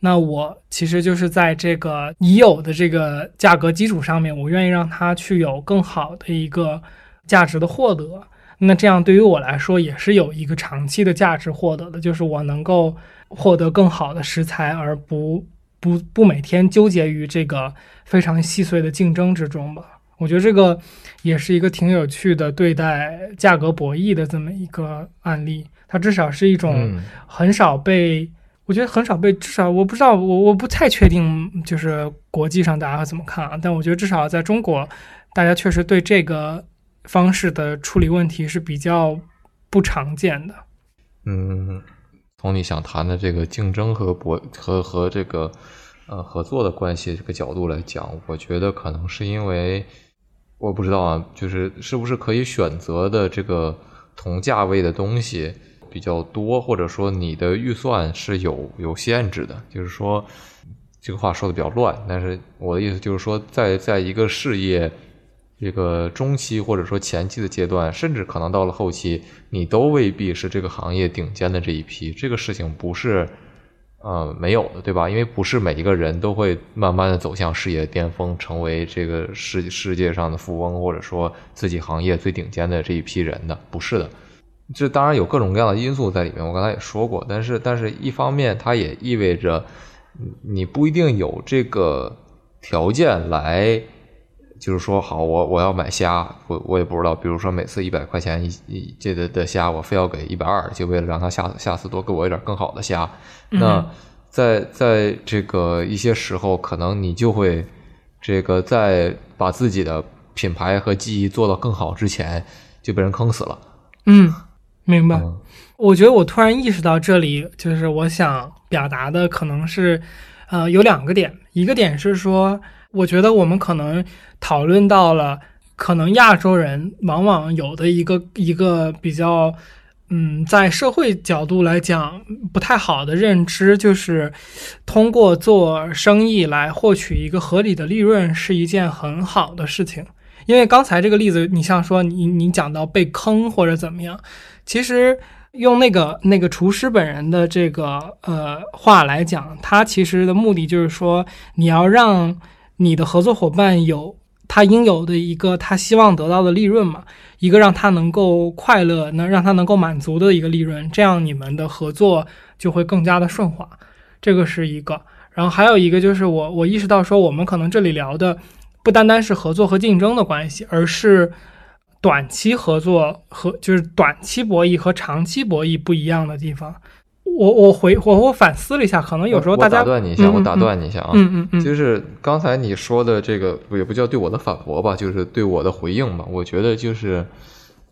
那我其实就是在这个已有的这个价格基础上面，我愿意让他去有更好的一个价值的获得。那这样对于我来说也是有一个长期的价值获得的，就是我能够获得更好的食材，而不。不不每天纠结于这个非常细碎的竞争之中吧？我觉得这个也是一个挺有趣的对待价格博弈的这么一个案例。它至少是一种很少被，我觉得很少被，至少我不知道，我我不太确定，就是国际上大家会怎么看啊？但我觉得至少在中国，大家确实对这个方式的处理问题是比较不常见的。嗯。从你想谈的这个竞争和博和和这个呃合作的关系这个角度来讲，我觉得可能是因为我不知道啊，就是是不是可以选择的这个同价位的东西比较多，或者说你的预算是有有限制的。就是说这个话说的比较乱，但是我的意思就是说，在在一个事业这个中期或者说前期的阶段，甚至可能到了后期，你都未必是这个行业顶尖的这一批。这个事情不是呃没有的，对吧？因为不是每一个人都会慢慢的走向事业巅峰，成为这个世世界上的富翁，或者说自己行业最顶尖的这一批人的，不是的。这当然有各种各样的因素在里面，我刚才也说过。但是，但是一方面，它也意味着你不一定有这个条件来，就是说，好，我我要买虾，我我也不知道，比如说每次一百块钱一一这的的虾，我非要给一百二，就为了让他下下次多给我一点更好的虾。那在在这个一些时候，可能你就会这个在把自己的品牌和记忆做到更好之前，就被人坑死了。嗯。明白，我觉得我突然意识到这里就是我想表达的可能是，呃，有两个点。一个点是说，我觉得我们可能讨论到了，可能亚洲人往往有的一个一个比较，嗯，在社会角度来讲不太好的认知，就是通过做生意来获取一个合理的利润是一件很好的事情。因为刚才这个例子，你像说你你讲到被坑或者怎么样。其实用那个那个厨师本人的这个呃话来讲，他其实的目的就是说，你要让你的合作伙伴有他应有的一个他希望得到的利润嘛，一个让他能够快乐、能让他能够满足的一个利润，这样你们的合作就会更加的顺滑。这个是一个，然后还有一个就是我我意识到说，我们可能这里聊的不单单是合作和竞争的关系，而是。短期合作和就是短期博弈和长期博弈不一样的地方，我我回我我反思了一下，可能有时候大家打断你一下，我打断你一下啊，嗯嗯嗯，就是刚才你说的这个也不叫对我的反驳吧，就是对我的回应吧。我觉得就是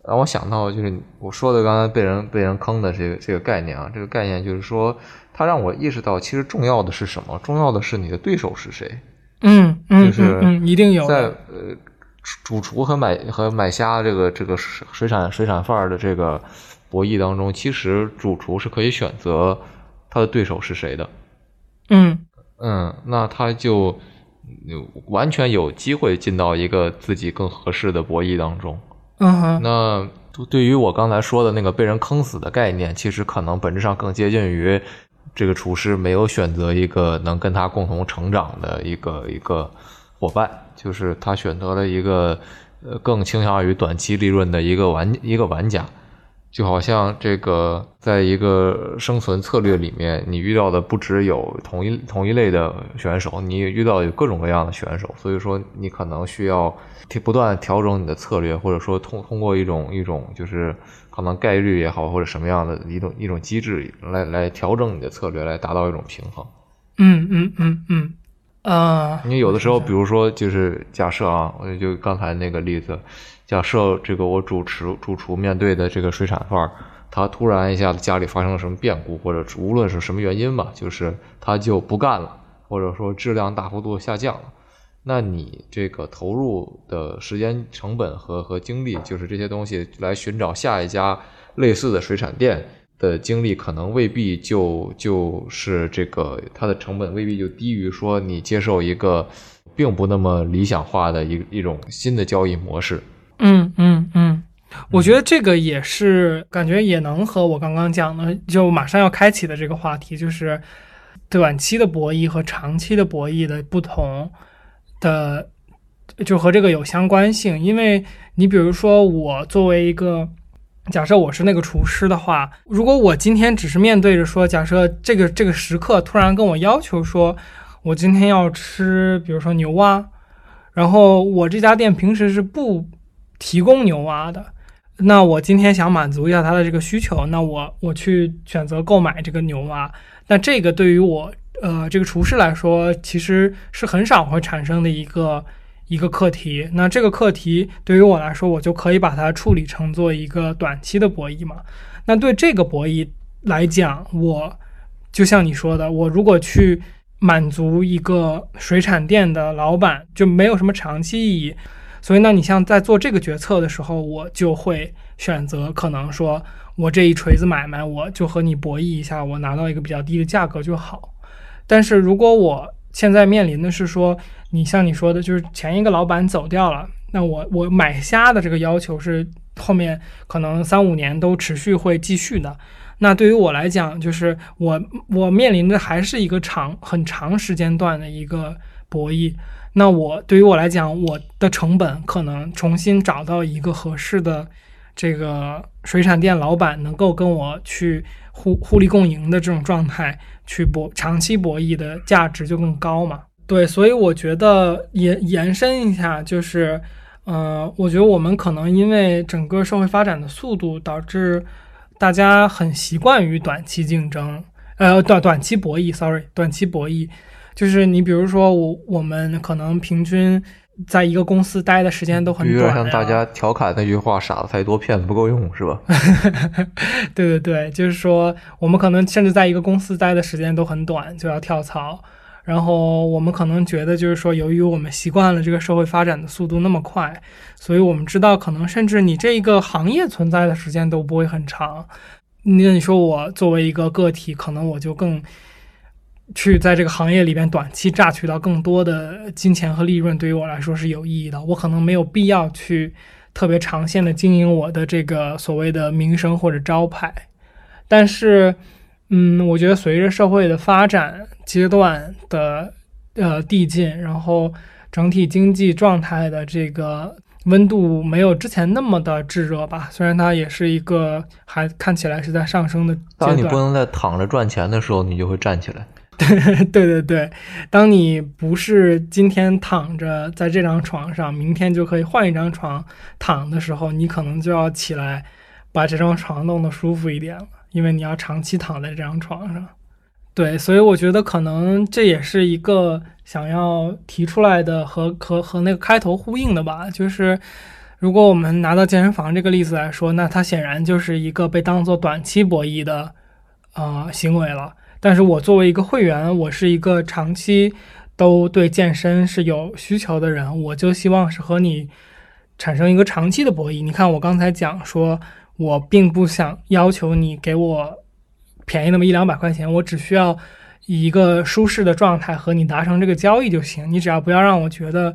让我想到就是我说的刚才被人被人坑的这个这个概念啊，这个概念就是说，它让我意识到其实重要的是什么？重要的是你的对手是谁？嗯嗯，就是嗯一定有在呃。主厨和买和买虾这个这个水产水产贩儿的这个博弈当中，其实主厨是可以选择他的对手是谁的。嗯嗯，那他就完全有机会进到一个自己更合适的博弈当中。嗯哼。那对于我刚才说的那个被人坑死的概念，其实可能本质上更接近于这个厨师没有选择一个能跟他共同成长的一个一个伙伴。就是他选择了一个，呃，更倾向于短期利润的一个玩一个玩家，就好像这个在一个生存策略里面，你遇到的不只有同一同一类的选手，你也遇到有各种各样的选手，所以说你可能需要不断调整你的策略，或者说通通过一种一种就是可能概率也好，或者什么样的一种一种机制来来调整你的策略，来达到一种平衡。嗯嗯嗯嗯。啊，你有的时候，比如说，就是假设啊，我就刚才那个例子，假设这个我主持主厨面对的这个水产贩儿，他突然一下子家里发生了什么变故，或者无论是什么原因吧，就是他就不干了，或者说质量大幅度下降了，那你这个投入的时间成本和和精力，就是这些东西来寻找下一家类似的水产店。的经历可能未必就就是这个，它的成本未必就低于说你接受一个并不那么理想化的一一种新的交易模式。嗯嗯嗯，我觉得这个也是感觉也能和我刚刚讲的就马上要开启的这个话题，就是短期的博弈和长期的博弈的不同的，就和这个有相关性。因为你比如说我作为一个。假设我是那个厨师的话，如果我今天只是面对着说，假设这个这个食客突然跟我要求说，我今天要吃，比如说牛蛙，然后我这家店平时是不提供牛蛙的，那我今天想满足一下他的这个需求，那我我去选择购买这个牛蛙，那这个对于我呃这个厨师来说，其实是很少会产生的一个。一个课题，那这个课题对于我来说，我就可以把它处理成做一个短期的博弈嘛。那对这个博弈来讲，我就像你说的，我如果去满足一个水产店的老板，就没有什么长期意义。所以，那你像在做这个决策的时候，我就会选择可能说，我这一锤子买卖，我就和你博弈一下，我拿到一个比较低的价格就好。但是如果我现在面临的是说，你像你说的，就是前一个老板走掉了，那我我买虾的这个要求是后面可能三五年都持续会继续的。那对于我来讲，就是我我面临的还是一个长很长时间段的一个博弈。那我对于我来讲，我的成本可能重新找到一个合适的这个水产店老板，能够跟我去互互利共赢的这种状态去博长期博弈的价值就更高嘛？对，所以我觉得延延伸一下，就是，呃，我觉得我们可能因为整个社会发展的速度导致。大家很习惯于短期竞争，呃，短短期博弈，sorry，短期博弈，就是你比如说我我们可能平均在一个公司待的时间都很短，有点像大家调侃那句话：“傻子太多，骗子不够用”，是吧？对对对，就是说我们可能甚至在一个公司待的时间都很短，就要跳槽。然后我们可能觉得，就是说，由于我们习惯了这个社会发展的速度那么快，所以我们知道，可能甚至你这一个行业存在的时间都不会很长。那你说我作为一个个体，可能我就更去在这个行业里边短期榨取到更多的金钱和利润，对于我来说是有意义的。我可能没有必要去特别长线的经营我的这个所谓的名声或者招牌，但是。嗯，我觉得随着社会的发展阶段的呃递进，然后整体经济状态的这个温度没有之前那么的炙热吧。虽然它也是一个还看起来是在上升的阶段。当你不能再躺着赚钱的时候，你就会站起来。对 对对，当你不是今天躺着在这张床上，明天就可以换一张床躺的时候，你可能就要起来把这张床弄得舒服一点了。因为你要长期躺在这张床上，对，所以我觉得可能这也是一个想要提出来的和和和那个开头呼应的吧。就是如果我们拿到健身房这个例子来说，那它显然就是一个被当做短期博弈的啊行为了。但是我作为一个会员，我是一个长期都对健身是有需求的人，我就希望是和你产生一个长期的博弈。你看我刚才讲说。我并不想要求你给我便宜那么一两百块钱，我只需要以一个舒适的状态和你达成这个交易就行。你只要不要让我觉得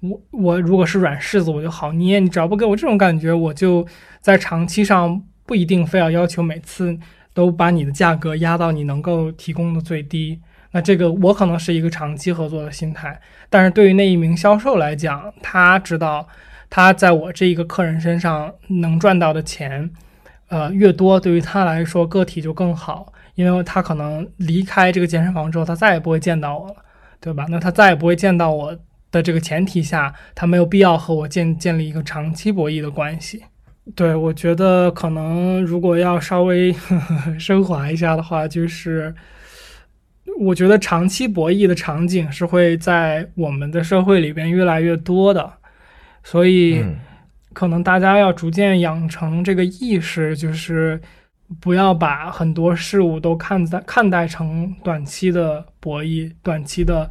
我我如果是软柿子我就好捏，你只要不给我这种感觉，我就在长期上不一定非要要求每次都把你的价格压到你能够提供的最低。那这个我可能是一个长期合作的心态，但是对于那一名销售来讲，他知道。他在我这一个客人身上能赚到的钱，呃，越多，对于他来说个体就更好，因为他可能离开这个健身房之后，他再也不会见到我了，对吧？那他再也不会见到我的这个前提下，他没有必要和我建建立一个长期博弈的关系。对我觉得，可能如果要稍微 升华一下的话，就是我觉得长期博弈的场景是会在我们的社会里边越来越多的。所以，可能大家要逐渐养成这个意识，就是不要把很多事物都看待看待成短期的博弈、短期的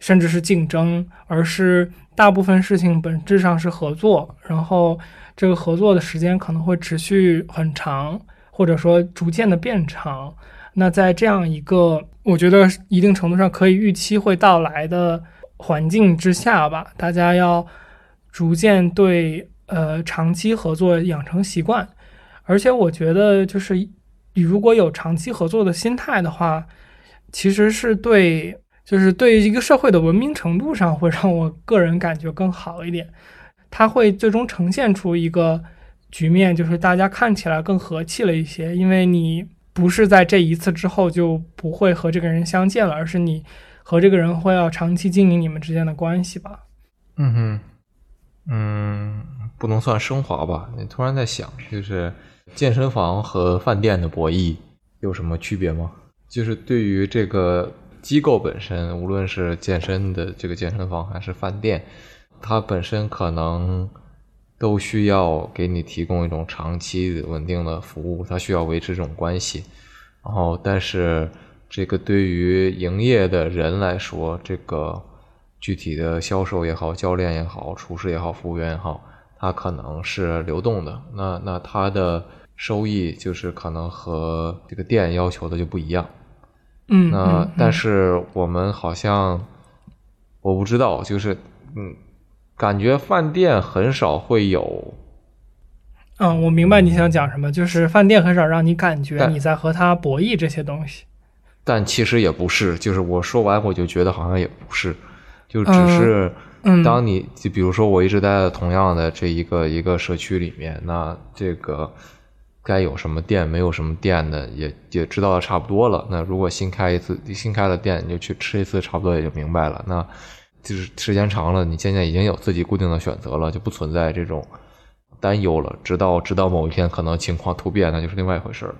甚至是竞争，而是大部分事情本质上是合作。然后，这个合作的时间可能会持续很长，或者说逐渐的变长。那在这样一个我觉得一定程度上可以预期会到来的环境之下吧，大家要。逐渐对呃长期合作养成习惯，而且我觉得就是你如果有长期合作的心态的话，其实是对就是对于一个社会的文明程度上会让我个人感觉更好一点。它会最终呈现出一个局面，就是大家看起来更和气了一些，因为你不是在这一次之后就不会和这个人相见了，而是你和这个人会要长期经营你们之间的关系吧。嗯哼。嗯，不能算升华吧？你突然在想，就是健身房和饭店的博弈有什么区别吗？就是对于这个机构本身，无论是健身的这个健身房还是饭店，它本身可能都需要给你提供一种长期稳定的服务，它需要维持这种关系。然后，但是这个对于营业的人来说，这个。具体的销售也好，教练也好，厨师也好，服务员也好，他可能是流动的。那那他的收益就是可能和这个店要求的就不一样。嗯，那但是我们好像我不知道，就是嗯，感觉饭店很少会有。嗯，我明白你想讲什么，就是饭店很少让你感觉你在和他博弈这些东西。但其实也不是，就是我说完我就觉得好像也不是，就只是嗯，当你就比如说我一直待在同样的这一个一个社区里面，那这个该有什么店没有什么店的也也知道的差不多了。那如果新开一次新开的店，你就去吃一次，差不多也就明白了。那就是时间长了，你渐渐已经有自己固定的选择了，就不存在这种担忧了。直到直到某一天可能情况突变，那就是另外一回事了。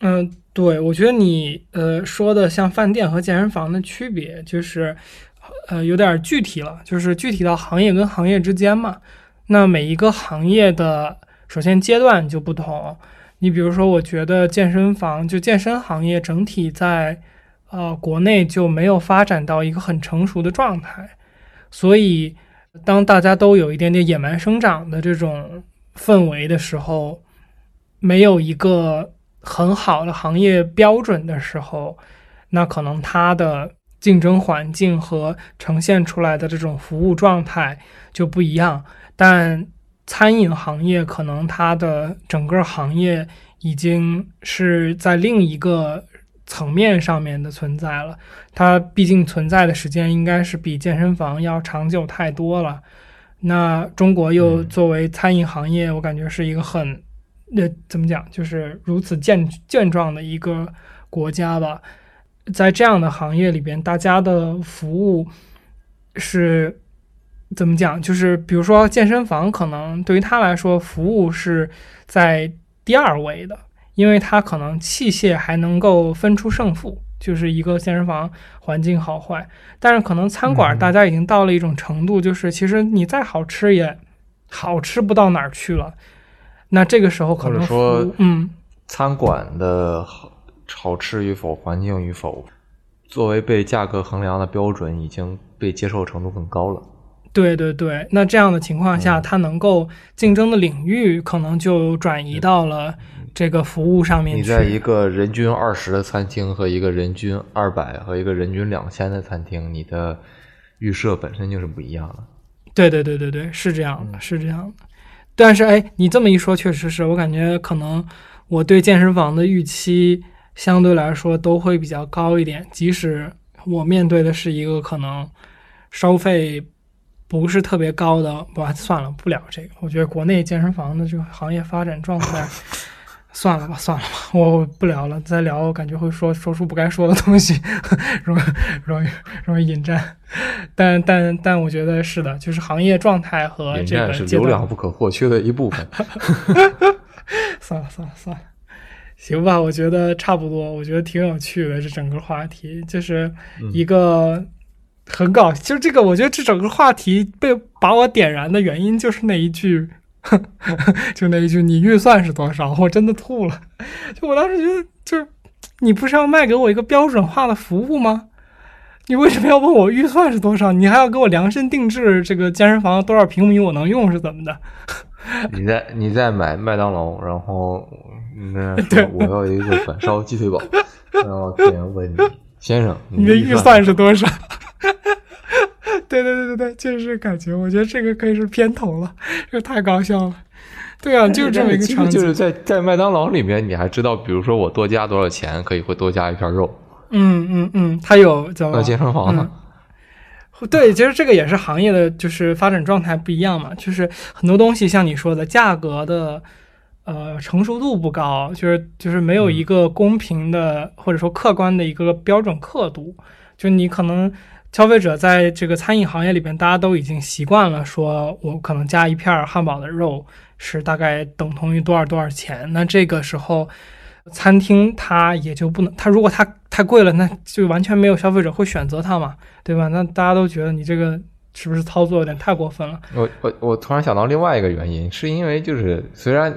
嗯，对，我觉得你呃说的像饭店和健身房的区别，就是呃有点具体了，就是具体到行业跟行业之间嘛。那每一个行业的首先阶段就不同。你比如说，我觉得健身房就健身行业整体在呃国内就没有发展到一个很成熟的状态，所以当大家都有一点点野蛮生长的这种氛围的时候，没有一个很好的行业标准的时候，那可能它的竞争环境和呈现出来的这种服务状态就不一样。但餐饮行业可能它的整个行业已经是在另一个层面上面的存在了，它毕竟存在的时间应该是比健身房要长久太多了。那中国又嗯作为餐饮行业，我感觉是一个很，那怎么讲，就是如此健健壮的一个国家吧。在这样的行业里边，大家的服务是怎么讲？就是比如说健身房，可能对于他来说，服务是在第二位的，因为它可能器械还能够分出胜负，就是一个健身房环境好坏。但是可能餐馆嗯大家已经到了一种程度，就是其实你再好吃也好吃不到哪儿去了。那这个时候可能说，嗯，餐馆的好好吃与否、环境与否，作为被价格衡量的标准，已经被接受程度更高了。对对对，那这样的情况下，嗯它能够竞争的领域可能就转移到了这个服务上面去。你在一个人均二十的餐厅和一个人均二百和一个人均两千的餐厅，你的预设本身就是不一样的。对对对对对，是这样嗯的，是这样的。但是哎，你这么一说，确实是我感觉可能我对健身房的预期相对来说都会比较高一点，即使我面对的是一个可能收费不是特别高的，不算了，不聊这个。我觉得国内健身房的这个行业发展状态，算了吧，算了吧，我不聊了，再聊我感觉会说说出不该说的东西，容易容易容易引战。但但但我觉得是的，就是行业状态和这个是流量不可或缺的一部分。算了算了算了，行吧，我觉得差不多，我觉得挺有趣的。这整个话题就是一个很搞，就是这个，我觉得这整个话题被把我点燃的原因就是那一句，就那一句“你预算是多少”，我真的吐了。就我当时觉得，就是你不是要卖给我一个标准化的服务吗？你为什么要问我预算是多少？你还要给我量身定制这个健身房多少平米我能用是怎么的？你在你在买麦当劳，然后那 对我要一个板烧鸡腿堡，然后店员问你先生，你的预预算是多少？对对对对对，就是感觉，我觉得这个可以是片头了，这太搞笑了。对啊，就是这么一个场景。就是在在麦当劳里面，你还知道，比如说我多加多少钱，可以会多加一片肉。嗯嗯嗯，它有叫那健身房呢？对，其实这个也是行业的，就是发展状态不一样嘛。就是很多东西像你说的，价格的呃成熟度不高，就是就是没有一个公平的、或者说客观的一个标准刻度。就你可能消费者在这个餐饮行业里边，大家都已经习惯了，说我可能加一片汉堡的肉是大概等同于多少多少钱。那这个时候。餐厅它也就不能，它如果它太贵了，那就完全没有消费者会选择它嘛，对吧？那大家都觉得你这个是不是操作有点太过分了？我我我突然想到另外一个原因，是因为就是虽然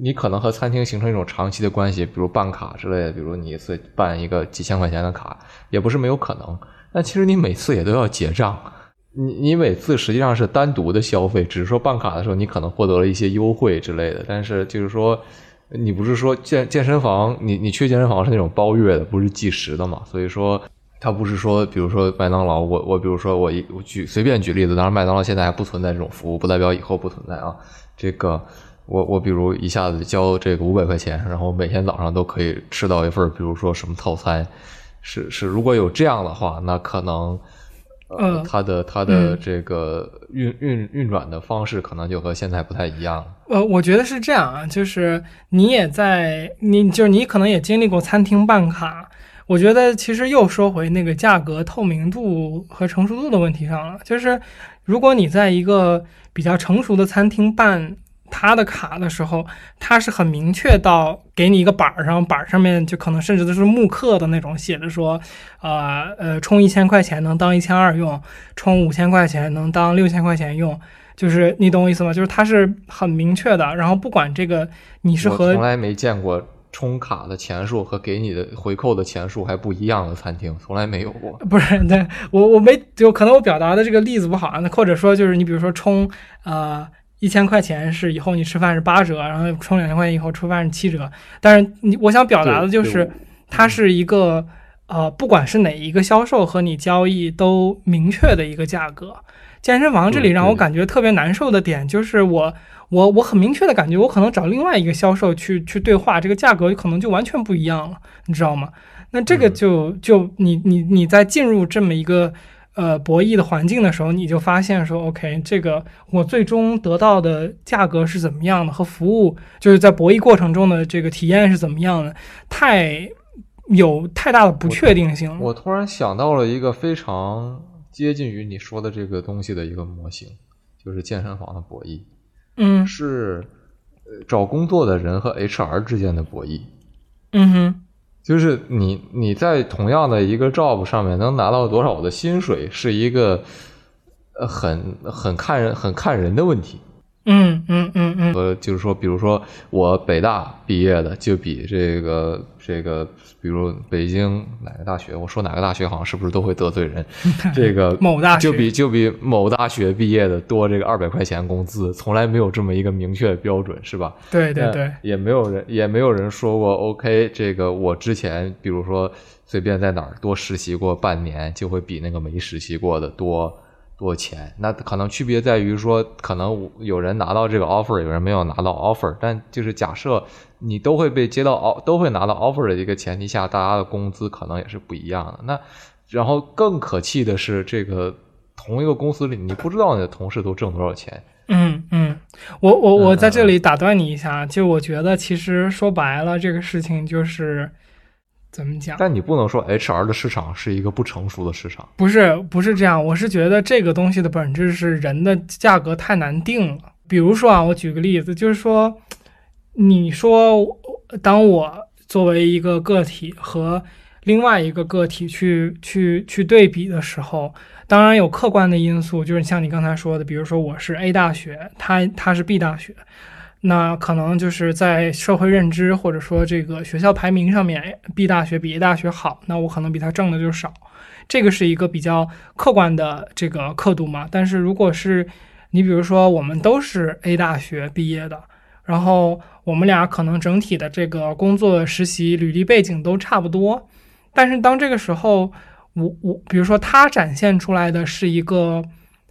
你可能和餐厅形成一种长期的关系，比如办卡之类的，比如你一次办一个几千块钱的卡，也不是没有可能，但其实你每次也都要结账。你你每次实际上是单独的消费，只是说办卡的时候你可能获得了一些优惠之类的，但是就是说。你不是说健健身房，你你去健身房是那种包月的，不是计时的嘛？所以说他不是说，比如说麦当劳，我我比如说我一我举随便举例子，当然麦当劳现在还不存在这种服务，不代表以后不存在啊。这个我我比如一下子交这个五百块钱，然后每天早上都可以吃到一份，比如说什么套餐，是是，如果有这样的话，那可能呃，它的它的这个运运运转的方式可能就和现在不太一样。呃，我觉得是这样啊，就是你也在，你就是你可能也经历过餐厅办卡。我觉得其实又说回那个价格透明度和成熟度的问题上了。就是如果你在一个比较成熟的餐厅办他的卡的时候，他是很明确到给你一个板儿上，板儿上面就可能甚至都是木刻的那种，写着说，呃呃，充一千块钱能当一千二用，充五千块钱能当六千块钱用。就是你懂我意思吗？就是它是很明确的。然后不管这个你是和从来没见过。充卡的钱数和给你的回扣的钱数还不一样的餐厅，从来没有过。不是，对我我没就可能我表达的这个例子不好啊。那或者说就是你比如说充呃一千块钱是以后你吃饭是八折，然后充两千块钱以后吃饭是七折。但是你我想表达的就是它是一个呃不管是哪一个销售和你交易都明确的一个价格。健身房这里让我感觉特别难受的点就是我。我我很明确的感觉，我可能找另外一个销售去去对话，这个价格可能就完全不一样了，你知道吗？那这个就就你你你在进入这么一个呃博弈的环境的时候，你就发现说，OK，这个我最终得到的价格是怎么样的，和服务就是在博弈过程中的这个体验是怎么样的，太有太大的不确定性。我突然想到了一个非常接近于你说的这个东西的一个模型，就是健身房的博弈。嗯，是，找工作的人和 HR 之间的博弈。嗯哼，就是你你在同样的一个 job 上面能拿到多少的薪水，是一个很很看人很看人的问题。嗯嗯嗯嗯，呃，就是说，比如说我北大毕业的，就比这个这个，比如北京哪个大学，我说哪个大学好像是不是都会得罪人？这个某大学就比就比某大学毕业的多这个二百块钱工资，从来没有这么一个明确的标准，是吧？对对对，也没有人也没有人说过，OK，这个我之前比如说随便在哪儿多实习过半年，就会比那个没实习过的多。多钱？那可能区别在于说，可能有人拿到这个 offer，有人没有拿到 offer。但就是假设你都会被接到 o 都会拿到 offer 的一个前提下，大家的工资可能也是不一样的。那然后更可气的是，这个同一个公司里，你不知道你的同事都挣多少钱。嗯嗯，我我我在这里打断你一下，就我觉得其实说白了，这个事情就是。怎么讲？但你不能说 HR 的市场是一个不成熟的市场。不是，不是这样。我是觉得这个东西的本质是人的价格太难定了。比如说啊，我举个例子，就是说，你说当我作为一个个体和另外一个个体去去去对比的时候，当然有客观的因素，就是像你刚才说的，比如说我是 A 大学，他他是 B 大学。那可能就是在社会认知或者说这个学校排名上面，B 大学比 A 大学好，那我可能比他挣的就少，这个是一个比较客观的这个刻度嘛。但是如果是你比如说我们都是 A 大学毕业的，然后我们俩可能整体的这个工作实习履历背景都差不多，但是当这个时候，我我比如说他展现出来的是一个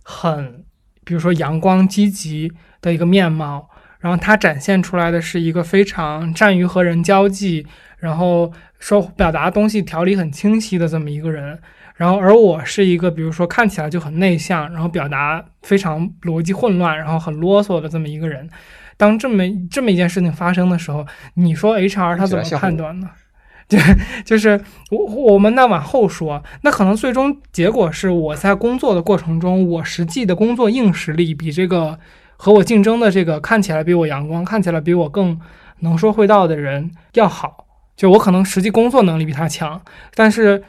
很，比如说阳光积极的一个面貌。然后他展现出来的是一个非常善于和人交际，然后说表达东西条理很清晰的这么一个人。然后而我是一个，比如说看起来就很内向，然后表达非常逻辑混乱，然后很啰嗦的这么一个人。当这么这么一件事情发生的时候，你说 HR 他怎么判断呢？对就是我我们那往后说，那可能最终结果是我在工作的过程中，我实际的工作硬实力比这个。和我竞争的这个看起来比我阳光、看起来比我更能说会道的人要好，就我可能实际工作能力比他强，但是，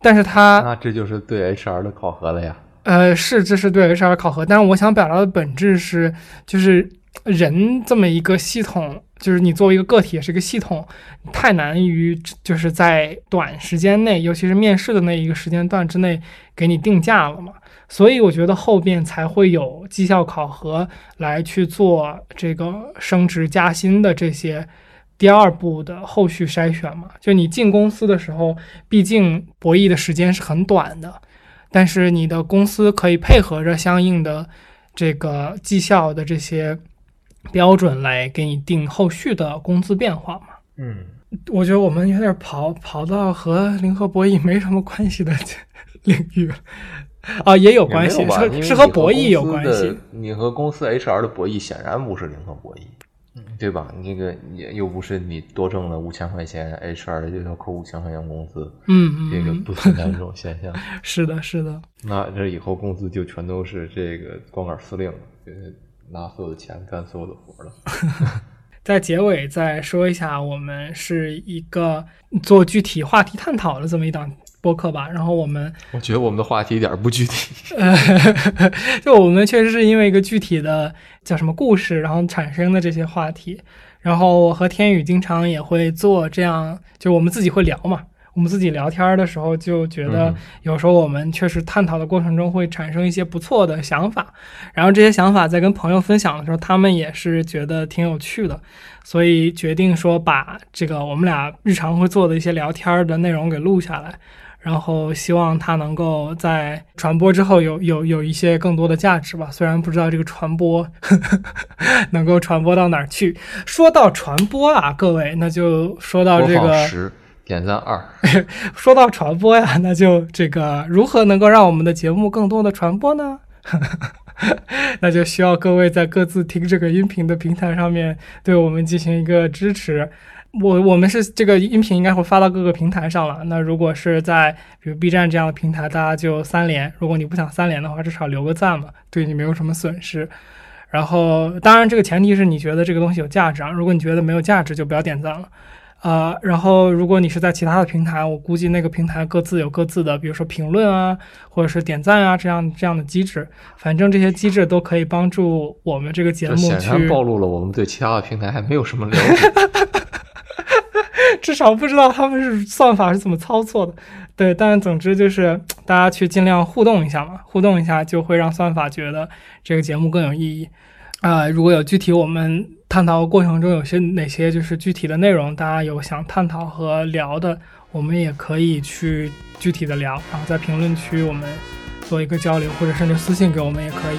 但是他那这就是对 HR 的考核了呀。呃，是，这是对 HR 考核，但是我想表达的本质是，就是人这么一个系统，就是你作为一个个体也是一个系统，太难于就是在短时间内，尤其是面试的那一个时间段之内给你定价了嘛。所以我觉得后边才会有绩效考核来去做这个升职加薪的这些第二步的后续筛选嘛。就你进公司的时候，毕竟博弈的时间是很短的，但是你的公司可以配合着相应的这个绩效的这些标准来给你定后续的工资变化嘛。嗯，我觉得我们有点跑跑到和零和博弈没什么关系的领域 啊，也有关系，是是和博弈有关系。你和公司 HR 的博弈显然不是零和博弈，对吧？你这个也又不是你多挣了五千块钱，HR 就要扣五千块钱工资，嗯嗯，这个不存在这种现象。是的，是的。那这以后工资就全都是这个光杆司令，就是拿所有的钱干所有的活了。在结尾再说一下，我们是一个做具体话题探讨的这么一档播客吧。然后我们，我觉得我们的话题一点不具体。就我们确实是因为一个具体的叫什么故事，然后产生的这些话题。然后我和天宇经常也会做这样，就我们自己会聊嘛。我们自己聊天的时候就觉得，有时候我们确实探讨的过程中会产生一些不错的想法，然后这些想法在跟朋友分享的时候，他们也是觉得挺有趣的，所以决定说把这个我们俩日常会做的一些聊天的内容给录下来，然后希望它能够在传播之后有有有一些更多的价值吧。虽然不知道这个传播 能够传播到哪儿去。说到传播啊，各位，那就说到这个。点赞二，说到传播呀，那就这个如何能够让我们的节目更多的传播呢？那就需要各位在各自听这个音频的平台上面对我们进行一个支持。我我们是这个音频应该会发到各个平台上了。那如果是在比如 B 站这样的平台，大家就三连；如果你不想三连的话，至少留个赞嘛，对你没有什么损失。然后，当然这个前提是你觉得这个东西有价值啊。如果你觉得没有价值，就不要点赞了。呃，然后如果你是在其他的平台，我估计那个平台各自有各自的，比如说评论啊，或者是点赞啊这样这样的机制。反正这些机制都可以帮助我们这个节目去。显然暴露了我们对其他的平台还没有什么了解，至少不知道他们是算法是怎么操作的。对，但总之就是大家去尽量互动一下嘛，互动一下就会让算法觉得这个节目更有意义。啊，如果有具体我们探讨过程中有些哪些就是具体的内容，大家有想探讨和聊的，我们也可以去具体的聊，然后在评论区我们做一个交流，或者甚至私信给我们也可以。